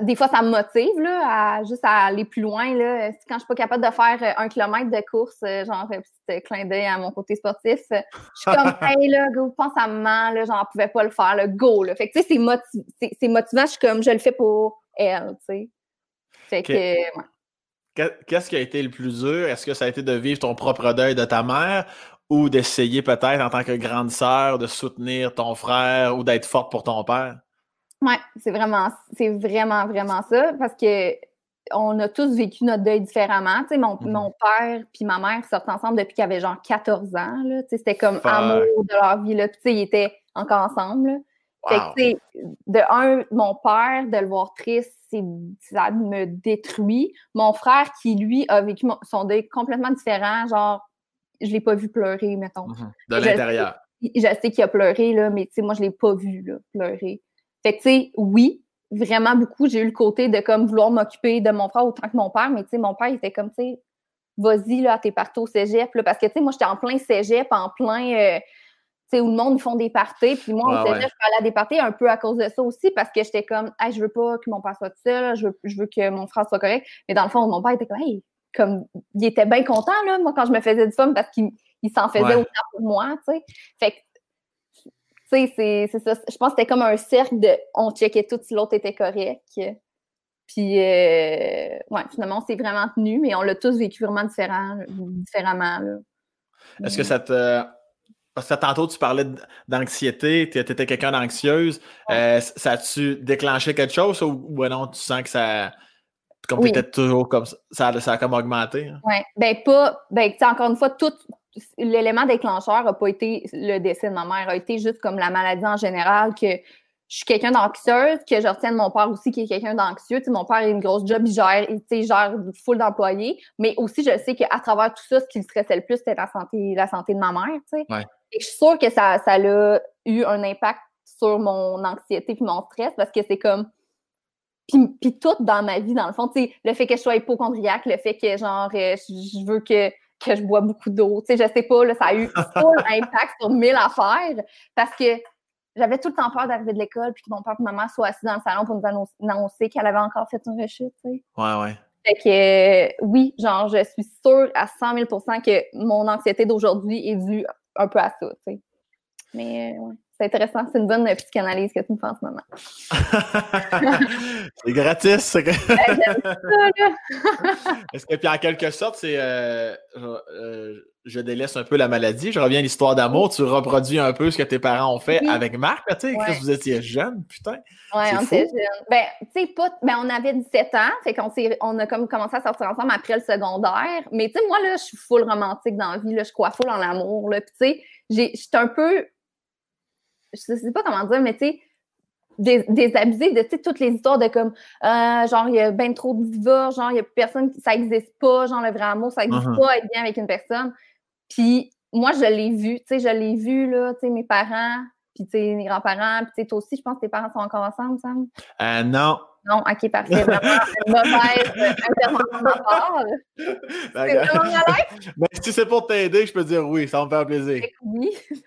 des fois, ça me motive là, à juste à aller plus loin. Là. Quand je suis pas capable de faire euh, un kilomètre de course, genre un petit clin d'œil à mon côté sportif, je suis comme Hey là, go, pense à maman, là, j'en pouvais pas le faire, le go. Là. Fait que tu sais, c'est, motivant, je suis comme je le fais pour elle, tu sais. Fait que Qu'est-ce qui a été le plus dur? Est-ce que ça a été de vivre ton propre deuil de ta mère ou d'essayer peut-être en tant que grande sœur de soutenir ton frère ou d'être forte pour ton père? Oui, c'est vraiment, c'est vraiment, vraiment ça. Parce que on a tous vécu notre deuil différemment. Tu sais, mon, mm-hmm. mon père puis ma mère sortent ensemble depuis qu'ils avaient genre 14 ans. Tu sais, c'était comme amour de leur vie. Là. tu sais, ils étaient encore ensemble. Fait que, de un, mon père, de le voir triste, ça me détruit. Mon frère, qui lui a vécu son deuil complètement différent, genre, je l'ai pas vu pleurer, mettons. Mm-hmm. De l'intérieur. Je sais qu'il a pleuré, là, mais tu sais, moi, je l'ai pas vu là, pleurer. Fait que, tu sais, oui, vraiment beaucoup. J'ai eu le côté de comme vouloir m'occuper de mon frère autant que mon père, mais tu sais, mon père il était comme, tu sais, vas-y, là, t'es partout au cégep, là, parce que, tu sais, moi, j'étais en plein cégep, en plein, euh, où le monde, font des parties, puis moi, au cégep, je peux aller à des parties un peu à cause de ça aussi, parce que j'étais comme, hey, je veux pas que mon père soit seul, je veux, je veux que mon frère soit correct, mais dans le fond, mon père était comme, hey, comme, il était bien content, là, moi, quand je me faisais du fun, parce qu'il s'en faisait autant pour moi, tu sais. Fait que, tu sais, c'est ça. Je pense que c'était comme un cercle de on checkait tout si l'autre était correct. Puis, euh, ouais, finalement, on s'est vraiment tenu, mais on l'a tous vécu vraiment différent, différemment. Est-ce que ça te. Parce que tantôt, tu parlais d'anxiété, tu étais quelqu'un d'anxieuse. Euh, ça a-tu déclenché quelque chose ou, non, tu sens que ça. Comme tu étais toujours comme ça, ça, a comme augmenté? Hein? Oui. Ben, pas. Ben, encore une fois, tout, l'élément déclencheur n'a pas été le décès de ma mère, a été juste comme la maladie en général, que je suis quelqu'un d'anxieuse, que je retiens de mon père aussi qui est quelqu'un d'anxieux. Tu sais, mon père a une grosse job, il gère, il gère une foule d'employés, mais aussi je sais qu'à travers tout ça, ce qui me stressait le plus, c'était la santé, la santé de ma mère. Tu sais. Et je suis sûre que ça, ça a eu un impact sur mon anxiété et mon stress parce que c'est comme puis, puis, tout dans ma vie, dans le fond, tu sais, le fait que je sois hypochondriaque, le fait que, genre, euh, je veux que que je bois beaucoup d'eau. Tu sais, je sais pas, là, ça a eu full impact sur mille affaires parce que j'avais tout le temps peur d'arriver de l'école puis que mon père et maman soient assis dans le salon pour nous annoncer qu'elle avait encore fait une rechute, tu sais. Ouais, ouais. Fait que, euh, oui, genre, je suis sûre à 100 000% que mon anxiété d'aujourd'hui est due un peu à ça, tu sais. Mais, euh, ouais. C'est intéressant, c'est une bonne psychanalyse que tu me fais en ce moment. c'est gratis. Est-ce que, puis en quelque sorte, c'est. Euh, euh, je délaisse un peu la maladie. Je reviens à l'histoire d'amour. Tu reproduis un peu ce que tes parents ont fait avec Marc. Tu sais, ouais. vous étiez jeune, putain. Oui, on était jeunes. Ben, tu sais, pas. Ben, on avait 17 ans. Fait qu'on on a comme commencé à sortir ensemble après le secondaire. Mais, tu sais, moi, là, je suis full romantique dans la vie. Là, je crois full en l'amour. Puis, tu sais, j'étais un peu je sais pas comment dire, mais tu sais, désabusé de toutes les histoires de comme euh, genre il y a bien trop de divorces, genre il y a personne ça n'existe pas, genre le vrai amour, ça n'existe uh-huh. pas être bien avec une personne. Puis moi, je l'ai vu, tu sais, je l'ai vu, là, tu sais, mes parents, puis tu sais, mes grands-parents, puis toi aussi, je pense que tes parents sont encore ensemble, Sam? Euh, non, non, ok, parfait. Vraiment, une mauvaise intervention de ma part. Mais si c'est pour t'aider, je peux dire oui, ça va me faire plaisir. Oui.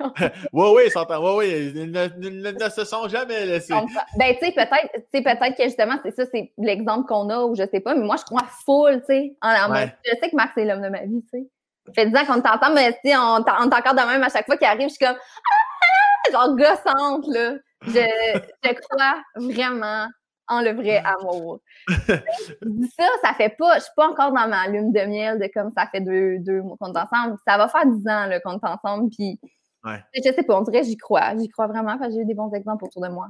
oui, oui, ça oui, oui, ils ne, ne, se sont jamais laissés. Ben, tu sais, peut-être peut que justement, c'est ça, c'est l'exemple qu'on a ou je sais pas, mais moi, je crois full, tu sais, en, ouais. Je sais que Marc, c'est l'homme de ma vie, tu sais. Ça fait 10 ans qu'on t'entend, mais si on, on t'encore de même à chaque fois qu'il arrive, je suis comme, ah, genre gossante, là. Je, je crois vraiment en le vrai amour. ça, ça fait pas, je suis pas encore dans ma lune de miel de comme ça fait deux, deux mois qu'on est ensemble. Ça va faire dix ans qu'on est ensemble, puis ouais. je sais pas, on dirait j'y crois. J'y crois vraiment parce que j'ai eu des bons exemples autour de moi.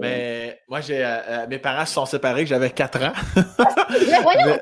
Mais moi, j'ai, euh, euh, mes parents se sont séparés, j'avais quatre ans. mais voyons,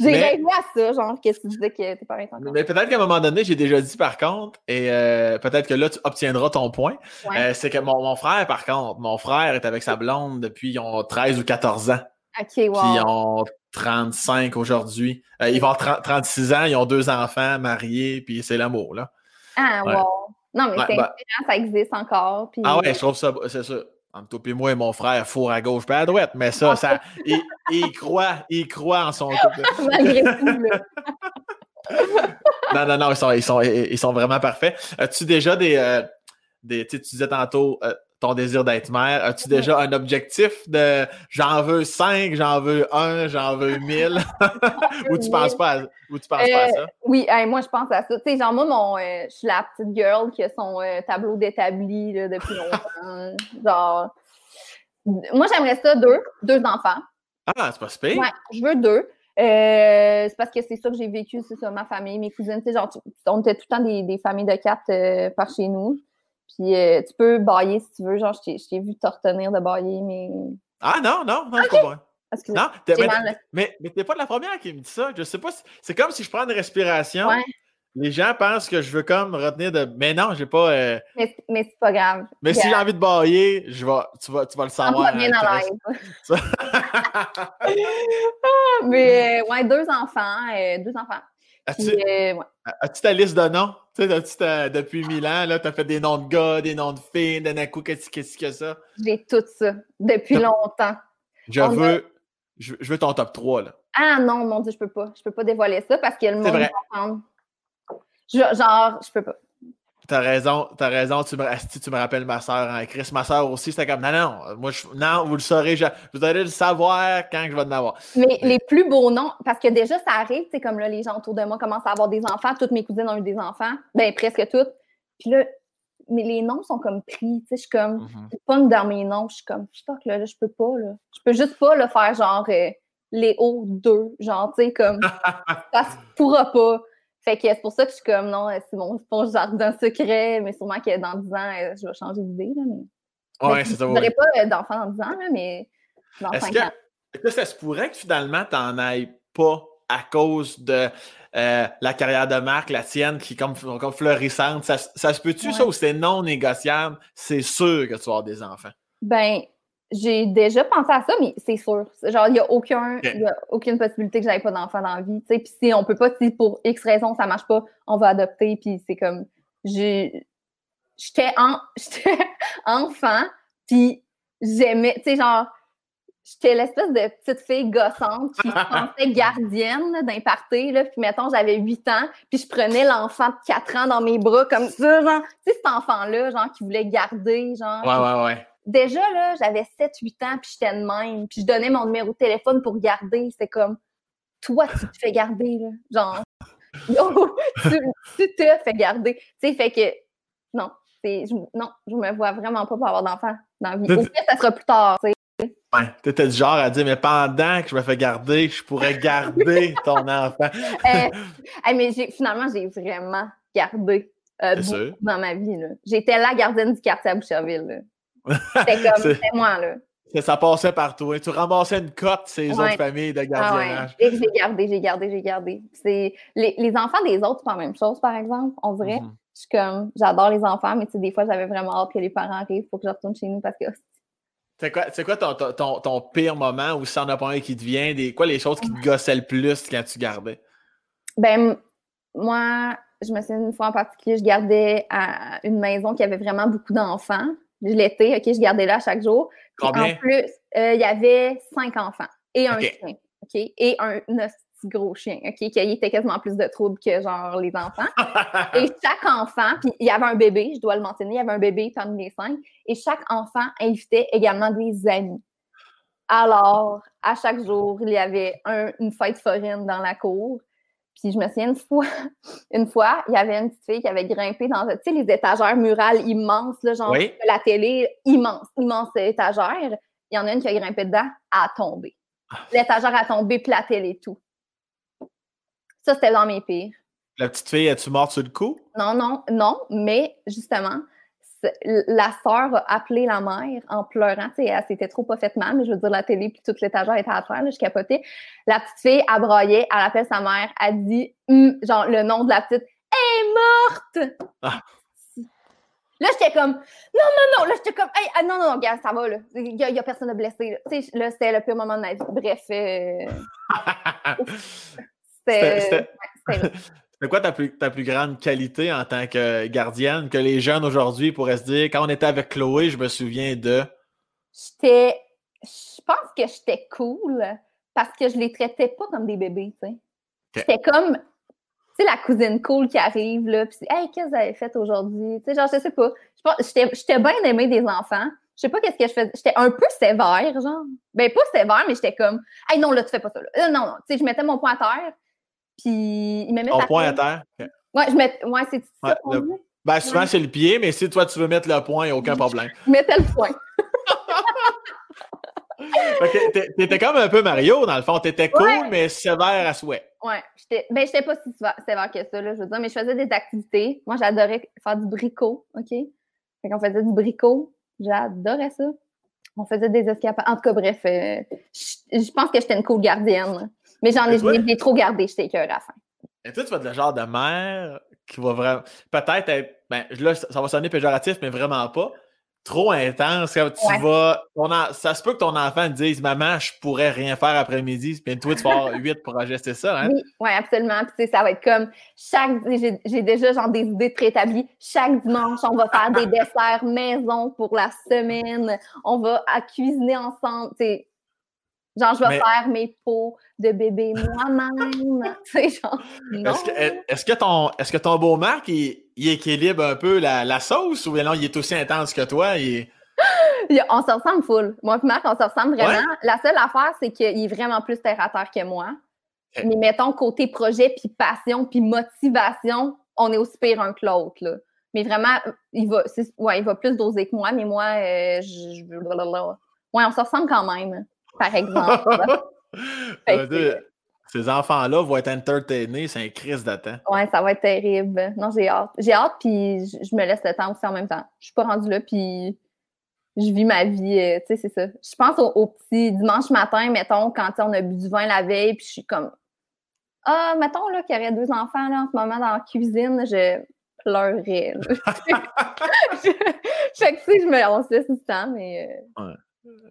j'ai rêvé à ça, genre, qu'est-ce que tu disais que tes parents encore. Mais peut-être qu'à un moment donné, j'ai déjà dit par contre, et euh, peut-être que là, tu obtiendras ton point. Euh, c'est que mon, mon, frère, par contre, mon frère est avec sa blonde depuis ils ont 13 ou 14 ans. OK, wow. Puis ils ont 35 aujourd'hui. Euh, ils vont avoir 36 ans, ils ont deux enfants mariés, puis c'est l'amour, là. Ah, wow. Non, mais c'est bah ça existe encore. Puis... Ah ouais, je trouve ça, c'est ça. Entre toi et moi et mon frère, four à gauche, pas à droite. Mais ça, ça il, il, croit, il croit en son couple. Non, non, non, ils sont, ils sont, ils sont vraiment parfaits. As-tu déjà des. Euh, des tu disais tantôt euh, ton désir d'être mère. As-tu déjà un objectif de j'en veux cinq, j'en veux un, j'en veux mille? ou tu penses pas à, ou tu penses pas à ça? Euh, oui, moi je pense à ça. Tu sais, genre moi, mon, euh, je suis la petite girl qui a son euh, tableau d'établi depuis longtemps. genre. Moi, j'aimerais ça deux, deux enfants. Ah, c'est pas super. Ouais, je veux deux. c'est parce que c'est ça que j'ai vécu, c'est ça, ma famille, mes cousines. Tu sais, genre, on était tout le temps des, des familles de quatre par chez nous. Puis euh, tu peux bailler si tu veux. Genre, je t'ai vu t'ortenir de bailler, mais. Ah non, non, non, pas vrai. Non, mais, mais, mais t'es pas la première qui me dit ça. Je sais pas. C'est comme si je prends une respiration. Les gens pensent que je veux comme retenir de. Mais non, j'ai pas. Euh, mais, mais c'est pas grave. Mais si j'ai envie de bailler, je vais... tu, vas, tu vas le savoir. On bien dans live. mais ouais, deux enfants. Euh, deux enfants. As-tu ouais. as ta liste de noms? Depuis mille ans, tu as fait des noms de gars, des noms de filles, d'un coup, qu'est-ce que ça? J'ai tout ça depuis longtemps. Je veux, je, veux ton top 3, là. Ah non, mon Dieu, je peux pas. Je peux pas dévoiler ça parce que le monde va Genre, je peux pas. T'as raison, t'as raison. Tu me, tu me rappelles ma soeur hein. Chris. Ma soeur aussi, c'était comme non, non, moi, je, non, vous le saurez, je, vous allez le savoir quand je vais en avoir. Mais les plus beaux noms, parce que déjà, ça arrive, c'est comme là, les gens autour de moi commencent à avoir des enfants. Toutes mes cousines ont eu des enfants, ben presque toutes. Puis là, mais les noms sont comme pris. Tu sais, je suis comme, pas mm-hmm. dans mes noms. Je suis comme, fuck, là, là, je peux pas, là. Je peux juste pas le faire genre euh, Léo 2, genre, tu sais, comme, ça se pourra pas. Fait que c'est pour ça que je suis comme, non, c'est mon, mon jardin secret, mais sûrement que dans 10 ans, euh, je vais changer d'idée. Là, mais... Ouais, c'est ça. Je n'aurai pas euh, d'enfant dans 10 ans, là, mais dans 5 ans. Est-ce que ça se pourrait que finalement, tu n'en ailles pas à cause de euh, la carrière de marque, la tienne, qui est comme, comme florissante? Ça, ça se peut-tu, ça, ou c'est non négociable? C'est sûr que tu vas avoir des enfants. Ben, j'ai déjà pensé à ça, mais c'est sûr. Genre, il n'y a, aucun, a aucune possibilité que j'avais pas d'enfant dans la vie. Puis si on peut pas, si pour X raison ça marche pas, on va adopter. Puis c'est comme. J'étais en, enfant, puis j'aimais. Tu sais, genre, j'étais l'espèce de petite fille gossante qui se sentait gardienne d'un party. Là, puis mettons, j'avais 8 ans, puis je prenais l'enfant de 4 ans dans mes bras comme ça, genre. Tu sais, cet enfant-là, genre, qui voulait garder, genre. Ouais, ouais, ouais déjà, là, j'avais 7-8 ans, puis j'étais de même. Puis je donnais mon numéro de téléphone pour garder. C'était comme, toi, tu te fais garder, là. Genre, tu, te fais garder. Tu sais, fait que, non, je, non, je me vois vraiment pas pour avoir d'enfant dans la vie. Au ça sera plus tard, tu sais. Ouais, t'étais du genre à dire, mais pendant que je me fais garder, je pourrais garder ton enfant. euh, mais finalement, j'ai vraiment gardé euh, dans ma vie. J'étais la gardienne du quartier à Boucherville. C'était comme, c'était moi, là. Ça passait partout. Hein. Tu ramassais une cote, ces autres familles de gardiennage. Ah ouais. J'ai gardé, j'ai gardé, j'ai gardé. Les, les, enfants des autres, c'est pas la même chose, par exemple, on dirait. Mm-hmm. Je suis comme, j'adore les enfants, mais tu sais, des fois, j'avais vraiment hâte que les parents arrivent pour que je retourne chez nous parce que. C'est quoi, quoi ton, ton, ton, pire moment où ça en a pas un qui te vient? Des, quoi les choses qui te gossaient le plus quand tu gardais? Ben, moi, je me souviens une fois en particulier, je gardais à une maison qui avait vraiment beaucoup d'enfants l'été, OK, je gardais là chaque jour. Combien? En plus, euh, il y avait cinq enfants et un chien, OK, et un, petit gros chien, OK, qui était quasiment plus de troubles que genre les enfants. et chaque enfant, puis il y avait un bébé, je dois le mentionner, il y avait un bébé parmi les cinq, et chaque enfant invitait également des amis. Alors, à chaque jour, il y avait une fête foraine dans la cour. Puis je me souviens une fois, une fois, il y avait une petite fille qui avait grimpé dans, tu sais, les étagères murales immenses, là, genre la télé, immense, immense étagère. Il y en a une qui a grimpé dedans, elle a tombé. Ah. L'étagère a tombé, puis la télé, tout. Ça, c'était dans mes pires. La petite fille, es-tu morte sur le coup? Non, non, non, mais justement, la sœur a appelé la mère en pleurant. Elle s'était trop pas faite mal, mais je veux dire, la télé puis toute l'étagère était à terre, là, je capotais. La petite fille, elle broyait, elle appelle sa mère, elle dit, hum, genre, le nom de la petite, elle est morte! Ah. Là, j'étais comme, non, non, non, là, j'étais comme, hey, ah, non, non, non, gars, ça va, là. Il n'y a, personne de blessé. Là, là c'était le pire moment de ma vie. Bref, euh... c'était. C'est quoi ta plus, ta plus grande qualité en tant que gardienne que les jeunes aujourd'hui pourraient se dire? Quand on était avec Chloé, je me souviens de. J'étais. Je pense que j'étais cool parce que je les traitais pas comme des bébés, tu sais. J'étais comme. Tu sais, la cousine cool qui arrive, là, puis Hey, qu'est-ce que vous avez fait aujourd'hui? Tu sais, genre, je sais pas. J'étais bien aimée des enfants. Je sais pas qu'est-ce que je faisais. J'étais un peu sévère, genre. Ben, pas sévère, mais j'étais comme, hey, non, là, tu fais pas ça, là. Euh, non, non. Tu sais, je mettais mon poing à terre. Puis il me met. Point à terre? Ouais, je mets. Ouais, c'est ça. Le... Ben, souvent, c'est le pied, mais si toi, tu veux mettre le point, il n'y a aucun problème. Je mettais le point. T'étais comme un peu Mario, dans le fond. T'étais cool, mais sévère à souhait. Ouais. Ben, j'étais pas si sévère que ça, là, je veux dire, mais je faisais des activités. Moi, j'adorais faire du bricot, OK? Fait qu'on faisait du bricot. J'adorais ça. On faisait des escapades. En tout cas, bref, euh, je, pense que j'étais une cool gardienne. Mais j'en ai, trop gardé, j'étais cœur à la fin. Et toi, tu vas être le genre de mère qui va vraiment. Peut-être être. Ben, là, ça va sonner péjoratif, mais vraiment pas. trop intense. Quand tu vas. ça se peut que ton enfant te dise Maman, je pourrais rien faire après-midi. Puis toi, tu vas avoir huit projets, c'est ça, hein? Oui, ouais, absolument. Puis ça va être comme chaque. J'ai déjà genre des idées préétablies. Chaque dimanche, on va faire des desserts maison pour la semaine. On va à cuisiner ensemble. Genre, je vais faire mes pots de bébé moi-même. genre. Est-ce que, ton, est que ton beau Marc, il, équilibre un peu la, sauce ou non, il est aussi intense que toi? on se ressemble full. Moi et Marc, on se ressemble vraiment. La seule affaire, c'est qu'il est vraiment plus terre à terre que moi. Mais mettons, côté projet, puis passion, puis motivation, on est aussi pire un que l'autre. Mais vraiment, il va, ouais, il va plus doser que moi, mais moi, euh, je, ouais, on se ressemble quand même par exemple. ces enfants-là vont être entertainés, c'est un crise d'attente. Ouais, ça va être terrible. Non, j'ai hâte. J'ai hâte, puis je me laisse le temps aussi en même temps. Je suis pas rendue là, puis je vis ma vie, euh, tu sais, c'est ça. Je pense au, petit dimanche matin, mettons, quand on a bu du vin la veille, puis je suis comme, ah, mettons, là, qu'il y aurait deux enfants, là, en ce moment, dans la cuisine, je pleurerais. je, sais que, je me lance là, tout le temps, mais... Euh, ouais.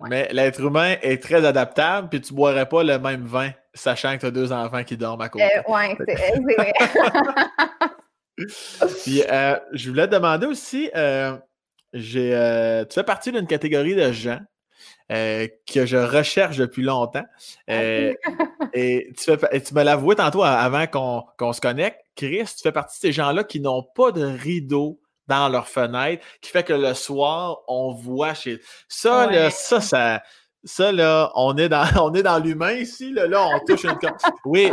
Mais l'être humain est très adaptable, puis tu boirais pas le même vin, sachant que tu as deux enfants qui dorment à côté. Euh, oui, c'est vrai. puis euh, je voulais te demander aussi, euh, j'ai, tu fais partie d'une catégorie de gens que je recherche depuis longtemps. Ah et tu, fais, tu me l'avouais tantôt avant qu'on, qu'on se connecte. Chris, tu fais partie de ces gens-là qui n'ont pas de rideau dans leur fenêtre, qui fait que le soir, on voit chez. Ça, là, ça, ça. Ça, là, on est dans, on est dans l'humain ici. Là, là, on touche une. Oui,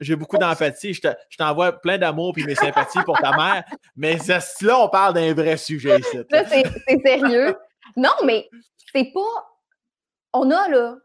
j'ai beaucoup d'empathie. Je t'envoie plein d'amour et mes sympathies pour ta mère. Mais là, on parle d'un vrai sujet ici. Là, c'est sérieux. Non, mais c'est pas. On a, là,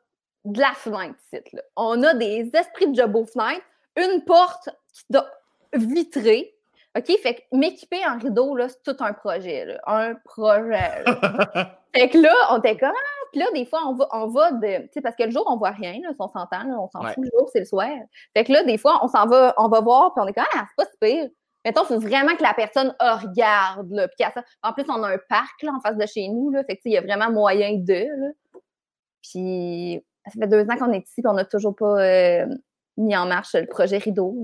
de la fenêtre ici. Là. On a des esprits de job aux fenêtres, une porte qui doit vitrée, OK, fait que m'équiper en rideau, là, c'est tout un projet, là. Un projet. fait que là, on était comme, ah, puis là, des fois, on va, on va de. Tu sais, parce que le jour, on voit rien, là, si on s'entend, on s'en fout le jour, c'est le soir. Fait que là, des fois, on s'en va, on va voir, puis on est comme, ah, c'est pas si pire. Mettons, il faut vraiment que la personne regarde, là. Puis en plus, on a un parc, là, en face de chez nous, là. Fait que, il y a vraiment moyen de, là. Puis, ça fait deux ans qu'on est ici, puis on n'a toujours pas euh, mis en marche le projet rideau.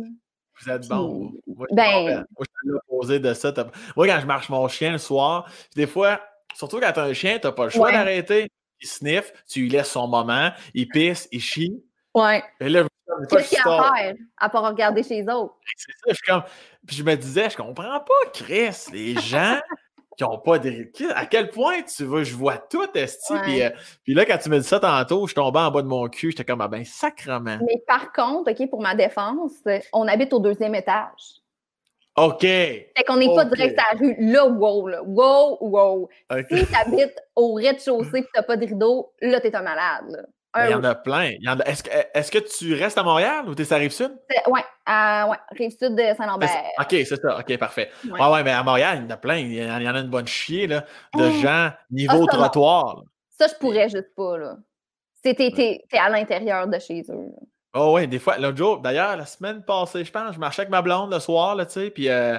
Vous êtes bon. Moi, je ben... Moi, je suis l'opposé de ça. Moi, quand je marche mon chien le soir, des fois, surtout quand tu as un chien, tu n'as pas le choix d'arrêter. Il sniffe, tu lui laisses son moment, il pisse, il chie. Ouais. Et là, Qu'est-ce qu'il y a à faire à part regarder chez les autres? C'est ça, je, comme... Puis je me disais, je comprends pas, Chris, les gens qui n'ont pas de. À quel point tu veux, je vois tout, Esti? Euh, puis, là, quand tu me dis ça tantôt, je tombais en bas de mon cul, j'étais comme, ah ben, sacrement. Mais par contre, OK, pour ma défense, on habite au deuxième étage. OK. Fait qu'on n'est pas direct à la rue. Là, wow, là. Wow, wow. Si tu habites au rez-de-chaussée et tu n'as pas de rideau, là, tu es un malade. Là. Il y en a plein. Est-ce que, est que, tu restes à Montréal ou tu es à Rive-Sud? Oui, ouais, Rive-Sud de Saint-Lambert. OK, c'est ça. OK, parfait. Oui, ouais, mais à Montréal, il y en a plein. Il y en a une bonne chier là, de oh! gens niveau ah, trottoir. Ça, je pourrais juste pas. là. T'es es, à l'intérieur de chez eux. Oh oui, des fois. L'autre jour, d'ailleurs, la semaine passée, je pense, je marchais avec ma blonde le soir, tu sais, puis, euh,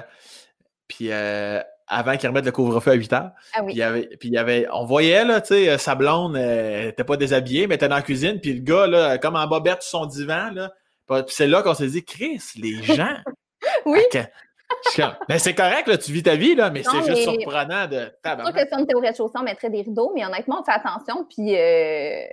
puis euh, avant qu'ils remettent le couvre-feu à 8 heures. Ah oui. Puis, il y avait, puis il y avait, on voyait, là, tu sais, sa blonde n'était pas déshabillée, mais était dans la cuisine, puis le gars, là, comme en bobette sur son divan, là. Puis c'est là qu'on s'est dit, Chris, les gens. oui. Mais c'est correct, là, tu vis ta vie, là, mais c'est juste surprenant de. C'est sûr que si on était au rez-de-chaussée, on mettrait des rideaux, mais honnêtement, on fait attention, puis euh,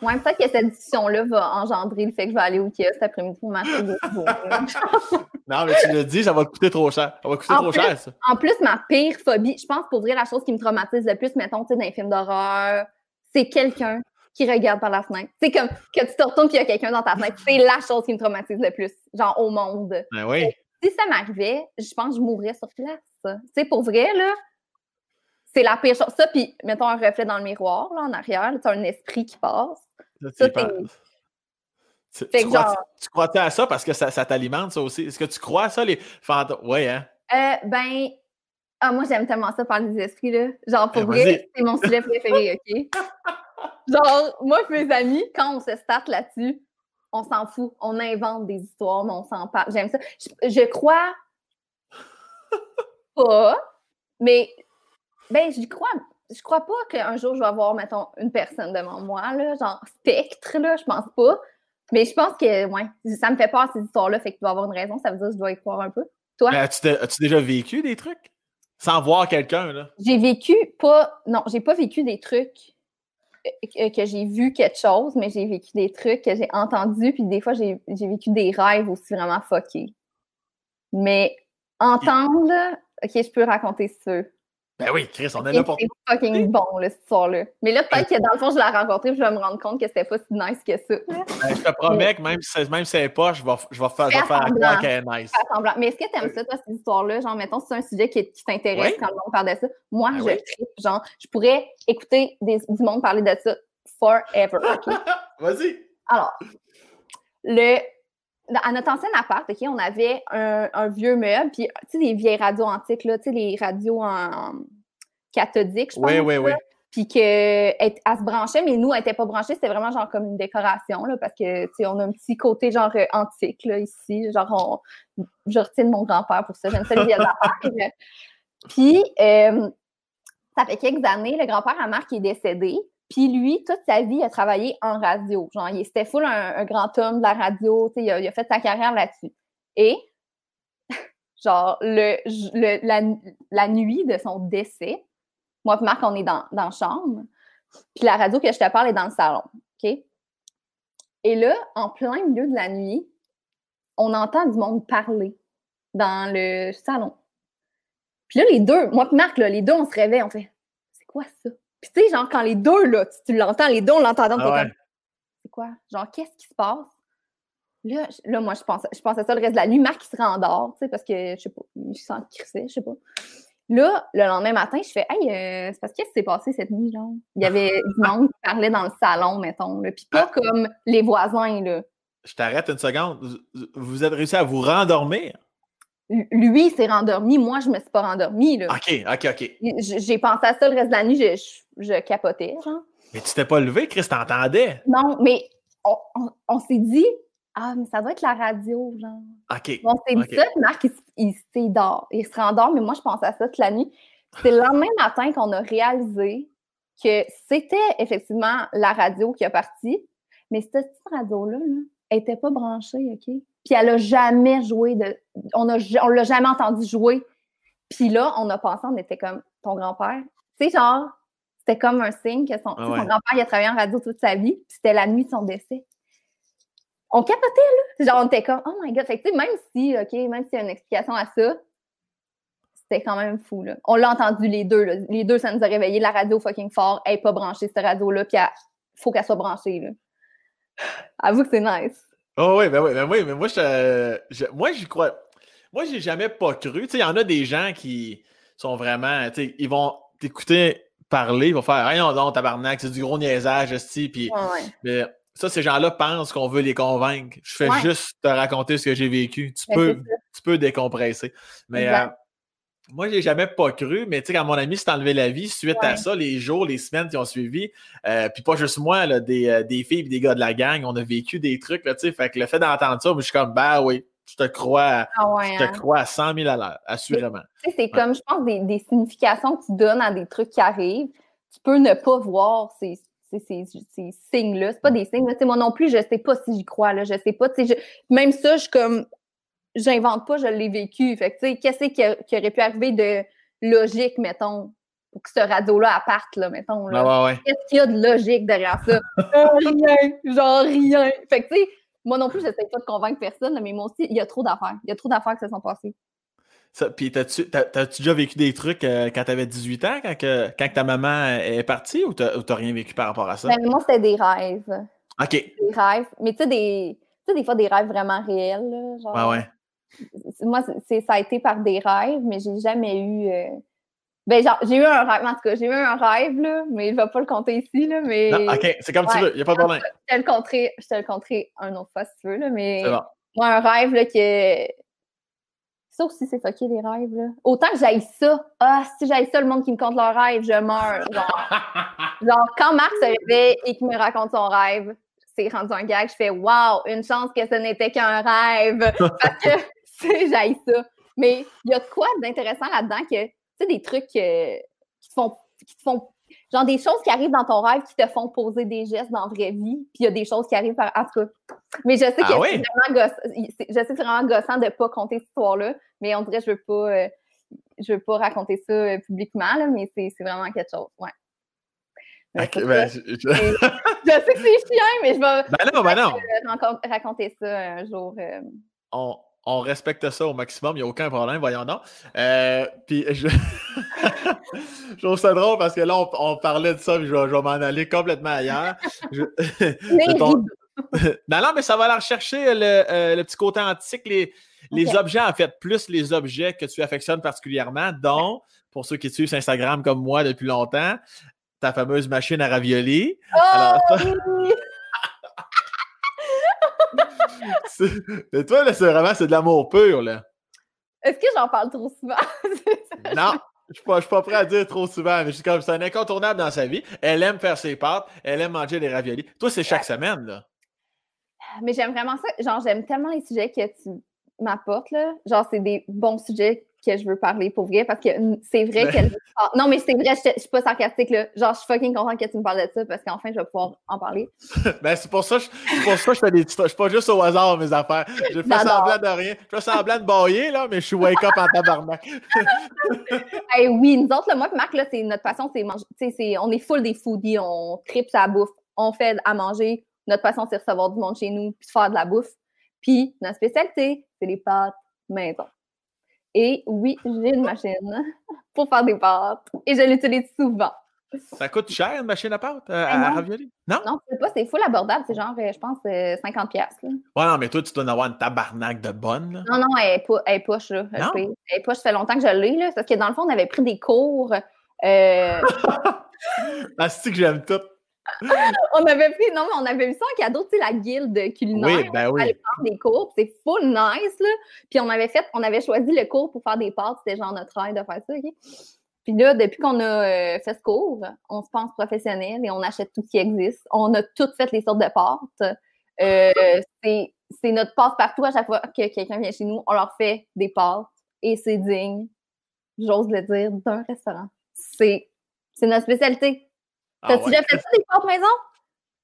Ouais, peut-être que cette discussion-là va engendrer le fait que je vais aller au kiosque cet après-midi pour m'acheter des Non, mais tu le dis, ça va coûter trop cher. Ça va coûter trop cher, ça. En plus, ma pire phobie, je pense pour dire la chose qui me traumatise le plus, mettons, tu sais, dans les films d'horreur, c'est quelqu'un qui regarde par la fenêtre. C'est comme que tu te retournes et qu'il y a quelqu'un dans ta fenêtre. C'est la chose qui me traumatise le plus, genre au monde. Ben oui. si ça m'arrivait, je pense que je mourrais sur place. Tu sais, pour vrai, là, c'est la pire chose. Ça, puis mettons un reflet dans le miroir, là, en arrière, tu as un esprit qui passe tu, crois, à ça parce que ça, t'alimente, ça aussi? Est-ce que tu crois à ça, les fantômes? Oui, hein? Euh, ben, ah, moi, j'aime tellement ça parler des esprits, là. Genre, pour ben, vrai, c'est mon sujet préféré, OK? Genre, moi mes amis, quand on se start là-dessus, on s'en fout. On invente des histoires, mais on s'en parle. J'aime ça. Je, je crois pas, mais Ben, je crois. Je crois pas qu'un jour je vais avoir, mettons, une personne devant moi, là, genre spectre, là, je pense pas. Mais je pense que, ouais, ça me fait peur, ces histoires-là, fait que tu dois avoir une raison, ça veut dire que je dois y croire un peu. Toi? As-tu déjà vécu des trucs? Sans voir quelqu'un, là? J'ai vécu pas. Non, j'ai pas vécu des trucs euh, que j'ai vu quelque chose, mais j'ai vécu des trucs que j'ai entendus, puis des fois, j'ai vécu des rêves aussi vraiment fuckés. Mais entendre, OK, je peux raconter ça. Ben oui, Chris, on est là pour. C'est fucking bon, cette histoire-là. Mais là, peut-être que dans le fond, je l'ai rencontré et je vais me rendre compte que c'était pas si nice que ça. Ben, je te promets que même si, même si c'est pas, je vais, je vais faire, je vais faire croire qu'elle est nice. Mais est-ce que tu aimes ça, toi, cette histoire-là? Genre, mettons, si c'est un sujet qui, qui t'intéresse quand le monde parle de ça. Moi, ben je tripe. Genre, je pourrais écouter des, du monde parler de ça forever. Vas-y. Alors, le à notre ancien appart, OK, on avait un, vieux meuble, puis tu sais, des vieilles radios antiques, là, tu sais, les radios en, cathodiques, je pense. Oui, oui, oui. Puis qu'elle se branchait, mais nous, elle n'était pas branchée, c'était vraiment genre comme une décoration, là, parce que, tu sais, on a un petit côté genre euh, antique, là, ici. Genre, on, je retiens de mon grand-père pour ça, j'aime ça le vieux Puis, euh, ça fait quelques années, le grand-père à Marc est décédé. Puis lui, toute sa vie, il a travaillé en radio. Genre, il était full un, grand homme de la radio. Il a, il a fait sa carrière là-dessus. Et, genre, le, la, nuit de son décès, moi et Marc, on est dans, dans la chambre. Puis la radio que je te parle est dans le salon. OK? Et là, en plein milieu de la nuit, on entend du monde parler dans le salon. Puis là, les deux, moi et Marc, les deux, on se réveille, on fait C'est quoi ça? Puis tu sais, genre, quand les deux, là, tu, l'entends, les deux, on l'entend dans ah C'est quoi? Genre, qu'est-ce qui se passe? Là, là moi, je pensais, je pensais ça le reste de la nuit. Marc, il se rendort, tu sais, parce que, je sais pas, il se sent crissé, je sais pas. Là, le lendemain matin, je fais Hey, euh, c'est parce qu'est-ce qui s'est passé cette nuit, genre? Il y avait du monde qui parlait dans le salon, mettons, là. Puis pas ah. comme les voisins, là. Je t'arrête une seconde. Vous êtes réussi à vous rendormir? Lui s'est rendormi, moi, je me suis pas rendormie. Là. OK, OK, OK. J'ai pensé à ça le reste de la nuit, je, capotais, genre. Mais tu t'es pas levé, Chris, t'entendais? Non, mais on, s'est dit, ah, mais ça doit être la radio, genre. OK. On s'est dit ça, Marc, il, il, dort. Il se rendort, mais moi, je pensais à ça toute la nuit. C'est le lendemain matin qu'on a réalisé que c'était effectivement la radio qui a parti, mais cette petite radio-là, là, elle n'était pas branchée, OK? Puis elle n'a jamais joué de. On ne on l'a jamais entendu jouer. Puis là, on a pensé, on était comme ton grand-père. Tu sais, genre, c'était comme un signe que son, ah grand-père, il a travaillé en radio toute sa vie, puis c'était la nuit de son décès. On capotait, là. Genre, on était comme, oh my god. Fait que, même si, OK, même s'il y a une explication à ça, c'était quand même fou, là. On l'a entendu les deux, là. Les deux, ça nous a réveillé. La radio fucking fort, elle n'est pas branchée, cette radio-là, puis il faut qu'elle soit branchée, là. Avoue que c'est nice. Oh oui, ben oui, ben oui, mais moi, je, moi, j'y crois. Moi, j'ai jamais pas cru. Tu sais, il y en a des gens qui sont vraiment, tu sais, ils vont t'écouter parler, ils vont faire, hey, non, non, tabarnak, c'est du gros niaisage, esti, puis, mais ça, ces gens-là pensent qu'on veut les convaincre. Je fais juste te raconter ce que j'ai vécu. Tu ben, peux, tu peux décompresser. Mais, euh, moi, j'ai jamais pas cru, mais tu sais, quand mon ami s'est enlevé la vie, suite à ça, les jours, les semaines qui ont suivi, euh, puis pas juste moi, là, des, euh, des, filles et des gars de la gang, on a vécu des trucs, tu sais, fait que le fait d'entendre ça, moi, je suis comme, bah oui, je te crois, ah je te hein. crois à 100 000 à l'heure, assurément. Tu sais, c'est comme, je pense, des, des, significations que tu donnes à des trucs qui arrivent. Tu peux ne pas voir ces, ces, ces, signes-là. C'est pas des signes. Moi non plus, je sais pas si j'y crois. Là. Je sais pas. Même ça, je suis comme j'invente pas, je l'ai vécu. Fait que, tu sais, qu'est-ce qui, aurait pu arriver de logique, mettons, pour que ce radeau-là parte, là, mettons. Là? Qu'est-ce qu'il y a de logique derrière ça? rien, genre rien. Fait que, tu sais, moi non plus, j'essaie pas de convaincre personne, mais moi aussi, il y a trop d'affaires. Il y a trop d'affaires qui se sont passées. Ça, puis, t'as-tu, déjà vécu des trucs euh, quand t'avais 18 ans, quand, quand ta maman est partie, ou t'as, t'as rien vécu par rapport à ça? Ben, moi, c'était des rêves. OK. Des rêves. Mais tu sais, des, des fois, des rêves vraiment réels. Là, genre, ouais, ouais moi, c'est, ça a été par des rêves, mais j'ai jamais eu. Euh, ben, genre, j'ai eu un rêve, en tout cas, j'ai eu un rêve, là, mais je ne vais pas le compter ici, là, mais... Non, OK, c'est comme tu veux, il n'y a pas de problème. Je te le compterai, je te le compterai un autre fois, si tu veux, là, mais... Moi, un rêve, là, que... Ça aussi, c'est fucké, les rêves, là. Autant que j'aille ça, ah, si j'aille ça, le monde qui me compte leur rêve, je meurs, genre. genre, quand Marc se réveille et qu'il me raconte son rêve, c'est rendu un gag, je fais « Wow, une chance que ce n'était qu'un rêve! » Parce que sais, j'aille ça. Mais il y a de quoi d'intéressant là-dedans que, tu sais, des trucs, euh, qui te font, qui te font genre des choses qui arrivent dans ton rêve qui te font poser des gestes dans la vraie vie, puis il y a des choses qui arrivent par. En tout cas. Mais je sais que Ah c'est oui? vraiment gossant. Je sais que c'est vraiment gossant de ne pas compter cette histoire-là, mais on dirait que je veux pas. euh, je veux pas raconter ça euh, publiquement, là, mais c'est vraiment quelque chose. Ouais. Ben, je- sais que c'est chiant, mais je vais ben non, ben non. raconter ça un jour. euh. on, on respecte ça au maximum, il n'y a aucun problème, voyons donc. Euh, puis je... je trouve ça drôle parce que là, on, on parlait de ça, puis je vais, vais m'en aller complètement ailleurs. Je- ton- non, non, mais ça va aller rechercher le, euh, le petit côté antique, les, les objets, en fait, plus les objets que tu affectionnes particulièrement, dont, pour ceux qui suivent Instagram comme moi depuis longtemps, ta fameuse machine à ravioli. Oh, Alors, Mais toi, là, c'est vraiment c'est de l'amour pur, là. Est-ce que j'en parle trop souvent? Non, je suis pas, je suis pas prêt à dire trop souvent, mais suis comme c'est un incontournable dans sa vie. Elle aime faire ses pâtes, elle aime manger des raviolis. Toi, c'est chaque semaine, là. Mais j'aime vraiment ça. Genre, j'aime tellement les sujets que tu m'apportes, là. Genre, c'est des bons sujets que je veux parler pour vrai parce que c'est vrai Mais- qu'elle. Non, mais c'est vrai, je, je suis pas sarcastique, là. Genre, je suis fucking contente que tu me parles de ça parce qu'enfin, je vais pouvoir en parler. Ben, c'est pour ça, que je- c'est pour ça que je fais des. Je suis pas juste au hasard, mes affaires. Je fais semblant de rien. Je fais semblant de bailler, là, mais je suis wake up en tabarnak. Hey, oui, nous autres, là, moi et Marc, là, c'est notre passion, c'est manger. Tu sais, c'est- on est full des foodies, on tripe sa bouffe, on fait à manger. Notre passion, c'est recevoir du monde chez nous, puis faire de la bouffe. Puis, notre spécialité, c'est les pâtes maison. Et oui, j'ai une machine pour faire des pâtes. Et je l'utilise souvent. Ça coûte cher, une machine à pâte, euh, Ben à, non. raviolis? Non? Non, c'est pas, c'est full abordable. C'est genre, euh, je pense, euh, 50$. piastres, là. Ouais, non, mais toi, tu dois en avoir une tabarnak de bonne. Non, non, elle est, poche, là. Elle Non? Elle poche, ça fait longtemps que je l'ai, là. Parce que dans le fond, on avait pris des cours. euh, Ah, c'est que j'aime tout? on avait pris, non, mais on avait eu ça en cadeau, tu sais, la guilde culinaire. Oui, ben oui. aller prendre des cours, c'est full nice, là. Puis on avait fait, on avait choisi le cours pour faire des pâtes, c'était genre notre rêve de faire ça, OK? Puis là, depuis qu'on a euh, fait ce cours, on se pense professionnel et on achète tout ce qui existe. On a toutes fait les sortes de pâtes. Euh, c'est notre passe-partout à chaque fois que quelqu'un vient chez nous, on leur fait des pâtes et c'est digne, j'ose le dire, d'un restaurant. C'est c'est notre spécialité. Ah T'as-tu ouais. déjà fait ça, des pâtes maison?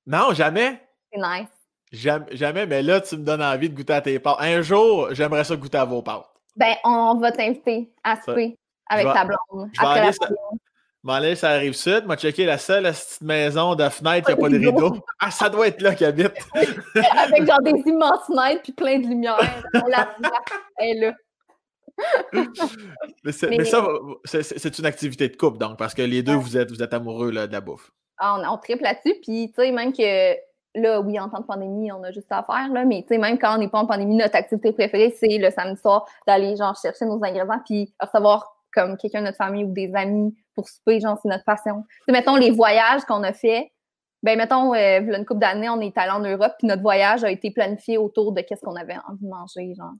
Non, jamais. C'est nice. Jamais, jamais, mais là, tu me donnes envie de goûter à tes pâtes. Un jour, j'aimerais ça goûter à vos pâtes. Ben, on va t'inviter à souper avec ta blonde. je vais après aller la m'en aller sur la rive sud, m'a checké la seule petite maison de fenêtre qui n'a pas de rideaux. Ah, ça doit être là qu'il habite. avec genre des immenses fenêtres puis plein de lumière. On la voit. Elle est là. Mais, c'est- Mais- mais ça, c'est- une activité de couple, donc, parce que les deux, vous êtes, vous êtes amoureux là, de la bouffe. Ah, on, on triple là-dessus. Puis, tu sais, même que là, oui, en temps de pandémie, on a juste à faire, là, mais tu sais, même quand on n'est pas en pandémie, notre activité préférée, c'est le samedi soir d'aller, genre, chercher nos ingrédients puis recevoir comme quelqu'un de notre famille ou des amis pour souper, genre, c'est notre passion. Tu mettons, les voyages qu'on a fait, ben, mettons, euh, une couple d'années, on est allé en Europe, puis notre voyage a été planifié autour de qu'est-ce qu'on avait envie de manger, genre.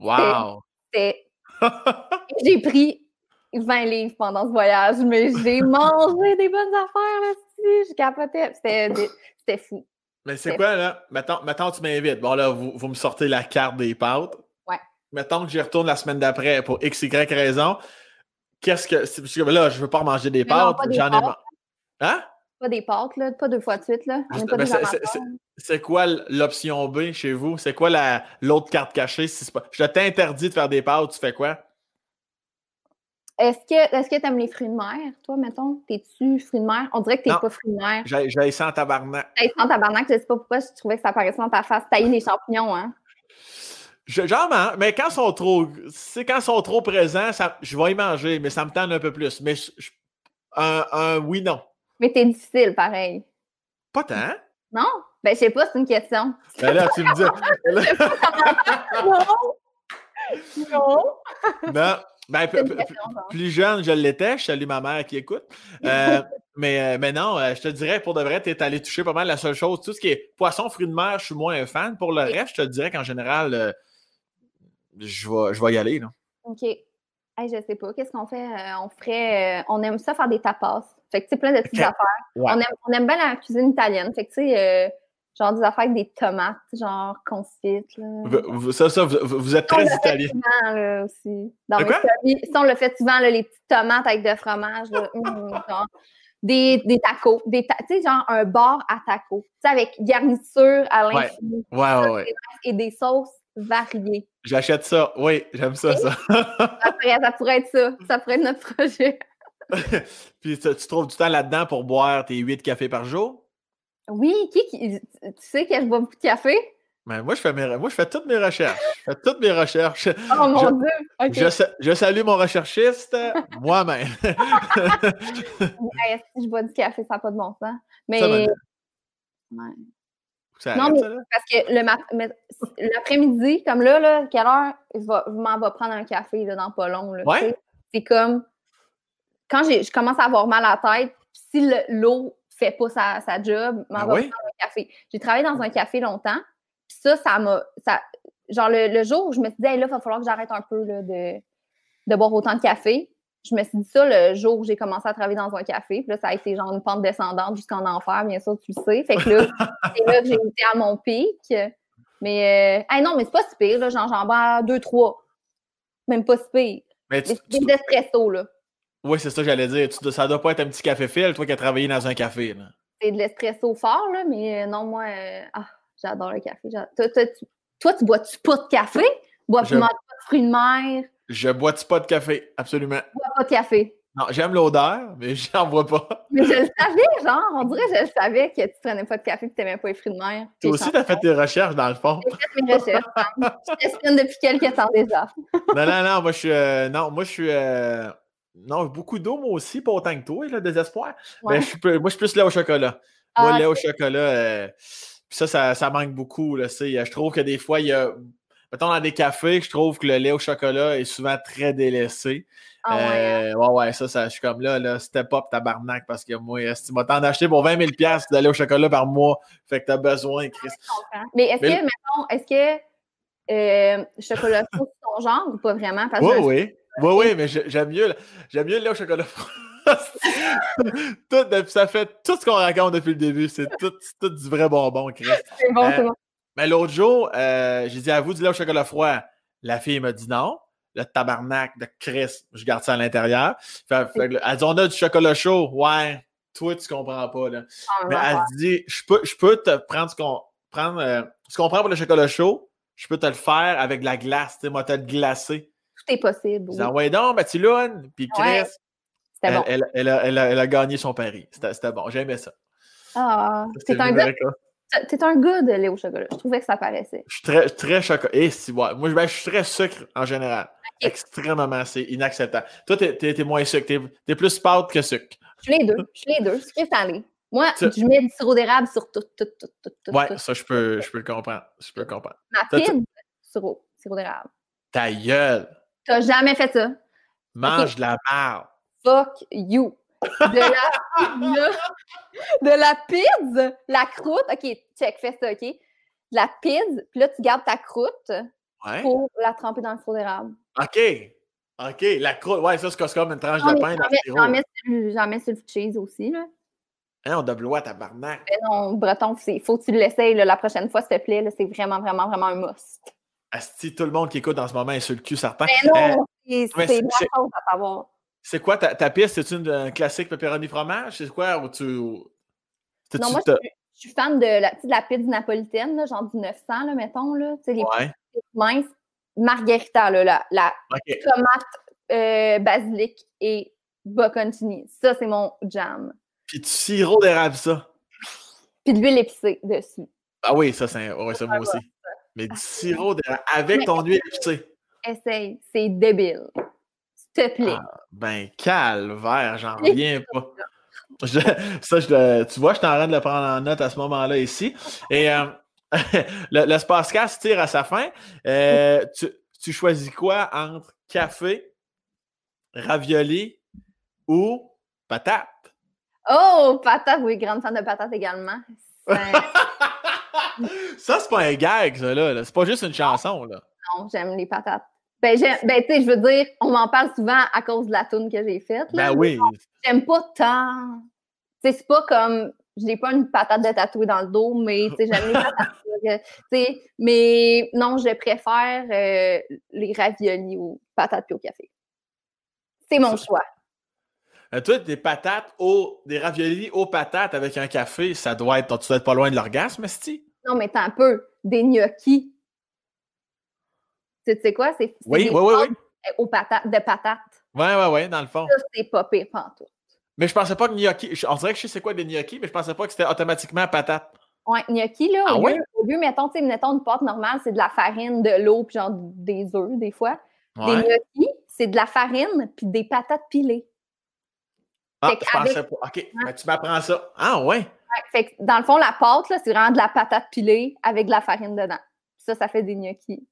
Wow! C'était J'ai pris 20 livres pendant ce voyage, mais j'ai mangé des bonnes affaires là-dessus. Je capotais. C'était fou. mais c'est quoi, là? Mettons, mettons tu m'invites. Bon, là, vous, vous me sortez la carte des pâtes. Ouais. Mettons que j'y retourne la semaine d'après pour X, Y raison. Qu'est-ce que. parce que Là, je veux pas manger des Mais pâtes. J'en ai. pâtes. ma- Hein? Pas des pâtes, là, pas deux fois de suite. Là. On pas des c'est- quoi l'option B chez vous? C'est quoi la- l'autre carte cachée? Si c'est pas... Je t'interdis de faire des pâtes, tu fais quoi? Est-ce que est-ce que tu aimes les fruits de mer, toi, mettons? T'es-tu fruits de mer? On dirait que t'es pas fruits de mer. J'ai j'ai en tabarnak. T'as sans tabarnak, je sais pas pourquoi je trouvais que ça apparaissait dans ta face. Tailler les champignons, hein? Je- J'en mange, mais quand ils sont trop. C'est quand ils sont trop présents, ça, je vais y manger, mais ça me tente un peu plus. Mais je- je- un, un oui, non. Mais t'es difficile, pareil. Pas tant. Non? Ben, je sais pas, c'est une question. Ben là, tu me dis. Non! non! non. Ben, plus jeune, je l'étais. Je salue ma mère qui écoute. Euh, mais, euh, mais non, euh, je te dirais, pour de vrai, tu es allé toucher pas mal la seule chose. Tout ce qui est poisson, fruits de mer, je suis moins un fan. Pour le reste, je te dirais qu'en général, euh, je, vais, je vais y aller. Là. OK. Hey, je sais pas. Qu'est-ce qu'on fait? Euh, on ferait. on aime ça faire des tapas. Fait que, tu sais, plein de petites affaires. Ouais. On, aime, on aime bien la cuisine italienne. Fait que, tu sais, euh, Genre des affaires avec des tomates, genre confites. Là. Ça, ça, vous, vous êtes On très le fait italien. souvent, là, aussi. Dans mes stories. Ça, on le fait souvent, là, les petites tomates avec de fromage. là. Hum, genre, des, des tacos. Des ta- tu sais, genre un bar à tacos. Tu sais, avec garniture à l'infini. Ouais, ouais, ouais. Et des sauces variées. J'achète ça. Oui, j'aime ça, ça. Ça pourrait, ça pourrait être ça. Ça pourrait être notre projet. Puis tu, tu trouves du temps là-dedans pour boire tes 8 cafés par jour? Oui, qui, qui- tu sais que je bois beaucoup de café? Ben, moi, je fais mes, moi, je fais toutes mes recherches. Je fais toutes mes recherches. Oh mon Je- Dieu! Je, sa- je salue mon recherchiste, moi-même. Hey, si je bois du café, ça n'a pas de bon sens. Mais, Ça ouais. Ça Non, arrête, mais- ça, parce que l'après-midi, comme là, là, quelle heure, je, m'en vais prendre un café là, dans pas long. là, Ouais. C'est comme quand je commence à avoir mal à la tête, si le- l'eau fait pas sa, sa job, m'en oui? prendre un café. J'ai travaillé dans un café longtemps, puis ça, ça m'a. ça- Genre, le, le jour où je me suis dit, hey, là, il va falloir que j'arrête un peu là, de, de boire autant de café, je me suis dit ça le jour où j'ai commencé à travailler dans un café. Puis là, ça a été genre une pente descendante jusqu'en enfer, bien sûr, tu le sais. Fait que là, c'est là que j'ai été à mon pic. Mais, euh, hey, non, mais c'est pas si pire, là. Genre, j'en bois deux, trois. Même pas si pire. Mais tu- Des, tu- là. Oui, c'est ça que j'allais dire. Tu- ça doit pas être un petit café fil, toi qui as travaillé dans un café. Là. C'est de l'espresso fort, là. Mais euh, non, moi, euh, ah, j'adore le café. Toi, toi, tu, toi, tu bois-tu pas de café? Bois-tu Je- pas de fruits de mer? Je bois-tu pas de café? Absolument. Bois pas de café? Non, j'aime l'odeur, mais j'en bois pas. Mais je le savais, genre, on dirait que je le savais que tu prenais pas de café et que tu n'aimais pas les fruits de mer. Toi aussi, tu as fait tes recherches, dans le fond. J'ai fait mes recherches. hein. Je t'espionne depuis quelques temps déjà. Non, non, non, moi, je suis. euh, non, moi, je suis. euh, non, beaucoup d'eau, moi aussi, pas autant que toi, là, désespoir. Ouais. Mais je suis, moi, je suis plus lait au chocolat. Moi, Ah, lait au chocolat, euh, ça, ça, ça manque beaucoup. Là, sais. je trouve que des fois, il y a. Mettons, dans des cafés, je trouve que le lait au chocolat est souvent très délaissé. ah ouais, hein. Euh, ouais, ouais, ça, ça, je suis comme là, là, step up tabarnak, parce que moi, si tu m'as t'en acheté pour 20 000 de lait au chocolat par mois, fait que t'as besoin, Chris. je comprends. Mais est-ce que, mettons, est-ce que euh, chocolat c'est ton genre ou pas vraiment? Parce que Oui, oui. Oui, oui, mais j'ai- j'aime mieux, j'aime mieux le lait au chocolat froid. tout, ça fait tout ce qu'on raconte depuis le début. C'est tout, tout du vrai bonbon, Chris. c'est bon, Euh, c'est bon. Mais l'autre jour, euh, j'ai dit à vous du lait au chocolat froid. La fille m'a dit non. Le tabarnak de Chris, je garde ça à l'intérieur. Elle dit on a du chocolat chaud. Ouais, toi, tu comprends pas. Là. Ah, Mais ouais. elle dit je peux, je peux te prendre ce qu'on prendre, euh, ce qu'on prend pour le chocolat chaud, je peux te le faire avec de la glace. Tu sais, moi, te le glacé. Tout est possible. Je oui. donc, Mathilde, puis Chris, elle, bon. elle- elle a, elle a- elle a gagné son pari. C'était bon, j'aimais ça. Ah, C'était t'es un, gars, t'es un gars de lait au chocolat. Je trouvais que ça paraissait. Je suis très, très chocolat. Et si, ouais, moi, ben, je suis très sucre en général. Extrêmement, c'est inacceptable. Toi, t'es moins sucre. T'es es plus pâte que sucre. Je suis les deux. Je suis les deux. Salé. Moi, Tu- je mets du sirop d'érable sur tout, tout, tout, tout, tout. Ouais, tout. ça, je peux, je peux le comprendre. Je peux le comprendre. Ma pizza, sirop, sirop d'érable. Ta gueule. T'as jamais fait ça. Mange de la merde. Fuck you. De la, de, de la pizza, la croûte. OK, check, fais ça, OK? De la pizza, puis là, tu gardes ta croûte Ouais. pour la tremper dans le sirop d'érable. OK. OK. La croûte. Ouais, ça, c'est comme une tranche Non, de pain dans J'en le sirop. j'en mets sur, j'en mets sur le cheese aussi, là. Hein, on double tabarnak. Mais non, Breton, il faut que tu l'essayes la prochaine fois, s'il te plaît. C'est vraiment, vraiment, vraiment un must. Asti, tout le monde qui écoute en ce moment est sur le cul, certain. Mais Euh, non, c'est mais c'est chose à savoir. c'est quoi ta, ta piste? C'est une un classique pepperoni fromage? C'est quoi? Ou tu. Non, moi, je suis, je suis fan de la, de la pizza napolitaine, là, genre du 900, là, mettons. Là, les Ouais. petites minces. Margherita, là, la, la tomate, euh, basilic et bocconcini. Ça, c'est mon jam. Puis du sirop d'érable, ça. Puis de l'huile épicée dessus. Ah oui, ça, c'est ouais, ça, moi aussi. Mais du sirop d'érable avec Mais- ton huile épicée. Essaye, c'est débile. S'il te plaît. Ah, ben, calvaire, j'en reviens pas. Je- ça, je tu vois, je suis en train de le prendre en note à ce moment-là ici. Et euh, le, le Spacecast tire à sa fin. Euh, tu, tu choisis quoi entre café, ravioli ou patate? Oh, patate, oui, grande fan de patate également. Ça, c'est pas un gag, ça, là. là. C'est pas juste une chanson, là. Non, j'aime les patates. Ben, j'aime- ben tu sais, je veux dire, on m'en parle souvent à cause de la toune que j'ai faite. là, Ben oui. J'aime pas tant. Tu sais, c'est pas comme je n'ai pas une patate de tatouer dans le dos, mais j'aime les patates. mais non, je préfère euh, les raviolis aux patates puis au café. C'est mon choix. Euh, toi, des patates au, des raviolis aux patates avec un café, ça doit être, tu dois être pas loin de l'orgasme, Sti? Non, mais un peu. Des gnocchis. Tu sais quoi? C'est oui, oui, oui, oui. Patates, de patates. Oui, oui, oui, dans le fond. Ça, c'est pas pire pantoute. Mais je pensais pas que gnocchi. On dirait que je sais c'est quoi des gnocchis, mais je pensais pas que c'était automatiquement patate. Ouais, gnocchi, là, ah, au, lieu, au, lieu, mettons, mettons une pâte normale, c'est de la farine, de l'eau, puis genre des œufs, des fois. Des gnocchis, c'est de la farine, puis des patates pilées. Ah, je pensais pas. OK, ben, tu m'apprends ça. Ah, ouais. Fait que, dans le fond, la pâte, c'est vraiment de la patate pilée avec de la farine dedans. Ça, ça fait des gnocchis.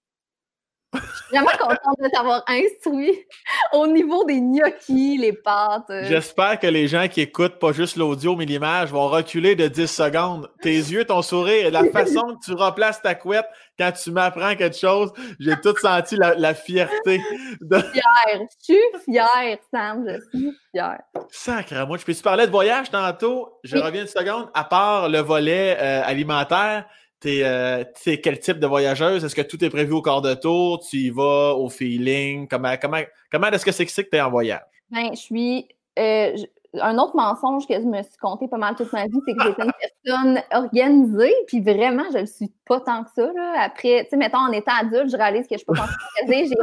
Je suis vraiment contente de t'avoir instruit au niveau des gnocchis, les pâtes. J'espère que les gens qui écoutent pas juste l'audio mais l'image vont reculer de 10 secondes. Tes yeux, ton sourire et la façon que tu remplaces ta couette quand tu m'apprends quelque chose, j'ai tout senti la, fierté. De... Fière. Je suis fière, Sam. Je suis fière. Sacre moi. Je peux-tu parler de voyage tantôt? Je reviens une seconde. À part le volet euh, alimentaire, euh, t'es quel type de voyageuse? Est-ce que tout est prévu au quart de tour? Tu y vas au feeling? Comment, comment, comment est-ce que c'est que tu es en voyage? Ben, je suis. Euh, un autre mensonge que je me suis compté pas mal toute ma vie, c'est que j'étais une personne organisée, puis vraiment, je ne suis pas tant que ça. Là. Après, tu sais, mettons, en étant adulte, je réalise que je suis pas. J'ai réalisé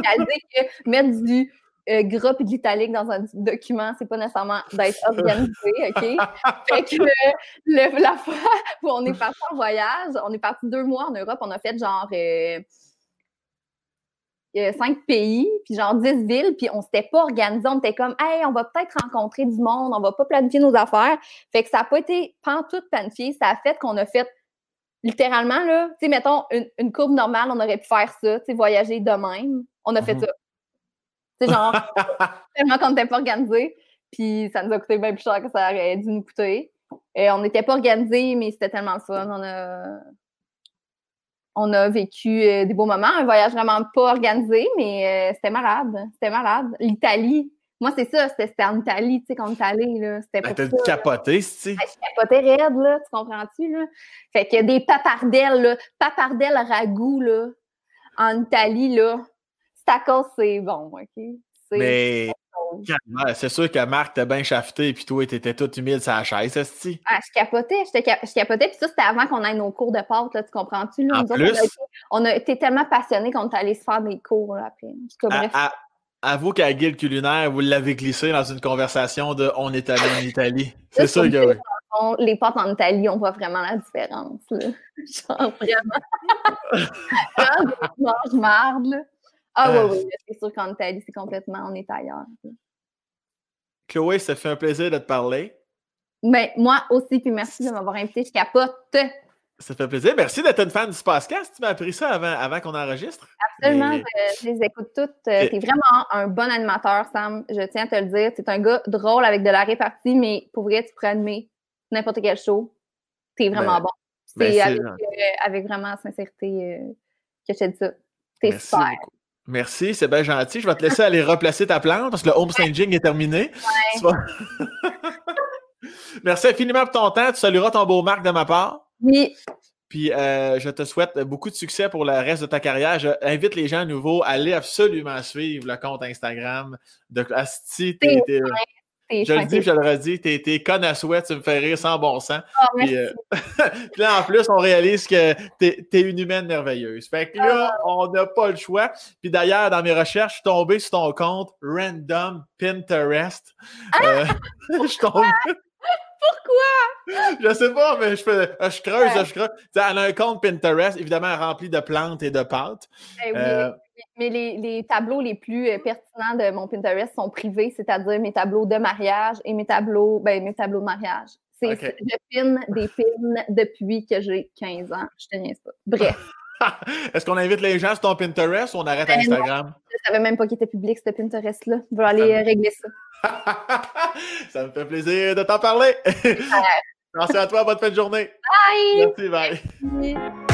que mettre du euh, gras et de l'italique dans un document, c'est pas nécessairement d'être organisé, OK? fait que le, la fois où on est parti en voyage, on est parti deux mois en Europe, on a fait genre euh, euh, cinq pays, puis genre dix villes, puis on s'était pas organisé, on était comme, hey, on va peut-être rencontrer du monde, on va pas planifier nos affaires. Fait que ça n'a pas été tout planifié, ça a fait qu'on a fait littéralement, là, tu sais, mettons, une, courbe normale, on aurait pu faire ça, tu sais, voyager de même. On a fait mhm. Genre, tellement qu'on n'était pas organisé. Puis ça nous a coûté bien plus cher que ça aurait dû nous coûter. Et on n'était pas organisé, mais c'était tellement le fun. On a, on a vécu euh, des beaux moments. Un voyage vraiment pas organisé, mais euh, c'était malade. C'était malade. L'Italie. Moi, c'est ça, c'était en Italie, tu sais, quand on est allé, là. C'était pas T'as capoté, tu ben, Je capotais raide, là, tu comprends-tu, là? Fait que des papardelles, là, papardelles ragoût, là, en Italie, là, tacos, c'est bon, OK? Mais c'est sûr que Marc t'a bien chafeté, puis toi, t'étais tout humide sur la chaise, cest Ah, je capotais, je capotais, puis ça, c'était avant qu'on aille nos cours de pâte, là, tu comprends-tu? En plus, on, a été, tellement passionnés qu'on est allé se faire des cours, là, après. Bref. À, avoue qu'à Guild culinaire, vous l'avez glissé dans une conversation de « on est allé en Italie ». C'est sûr que oui. Les pâtes en Italie, on voit vraiment la différence, là. Genre, vraiment. Quand on mange marde, là. Ah oui, euh, oui, c'est sûr qu'en Italie, c'est complètement, on est ailleurs. Chloé, ça fait un plaisir de te parler. Mais ben, moi aussi, puis merci de m'avoir invité. Je capote. Ça fait plaisir. Merci d'être une fan du podcast. Tu m'as appris ça avant, avant qu'on enregistre. Absolument. Je, les écoute toutes. Euh, tu es vraiment un bon animateur, Sam. Je tiens à te le dire. Tu es un gars drôle avec de la répartie, mais pour vrai, tu pourrais animer n'importe quel show. Tu es vraiment ben, bon. C'est ben, avec, euh, avec, vraiment sincérité que je te dis ça. Tu es super. Merci, c'est bien gentil. Je vais te laisser aller replacer ta plante parce que le home staging est terminé. Merci infiniment pour ton temps. Tu salueras ton beau Marc de ma part. Oui. Puis euh, je te souhaite beaucoup de succès pour le reste de ta carrière. J'invite les gens à nouveau à aller absolument suivre le compte Instagram de Asti. Je le dis, je le redis, t'es, es conne à souhait, tu me fais rire sans bon sens. Oh, puis, euh, puis, là, en plus, on réalise que t'es, es une humaine merveilleuse. Fait que là, ah. on n'a pas le choix. Puis d'ailleurs, dans mes recherches, je suis tombé sur ton compte Random Pinterest. Ah! Euh, je suis tombé. Pourquoi? Je sais pas, mais je, fais, je creuse, je creuse. elle a un compte Pinterest, évidemment, rempli de plantes et de pâtes. Eh euh, mais les, tableaux les plus euh, pertinents de mon Pinterest sont privés, c'est-à-dire mes tableaux de mariage et mes tableaux, ben, mes tableaux de mariage. C'est, Je pine des pins depuis que j'ai 15 ans. Je te niaise pas. Bref. Est-ce qu'on invite les gens sur ton Pinterest ou on arrête ben Instagram? je savais même pas qu'il était public, ce Pinterest-là. Je vais aller euh, régler ça. ça me fait plaisir de t'en parler. Merci à toi, bonne fin de journée. Bye! Merci, bye.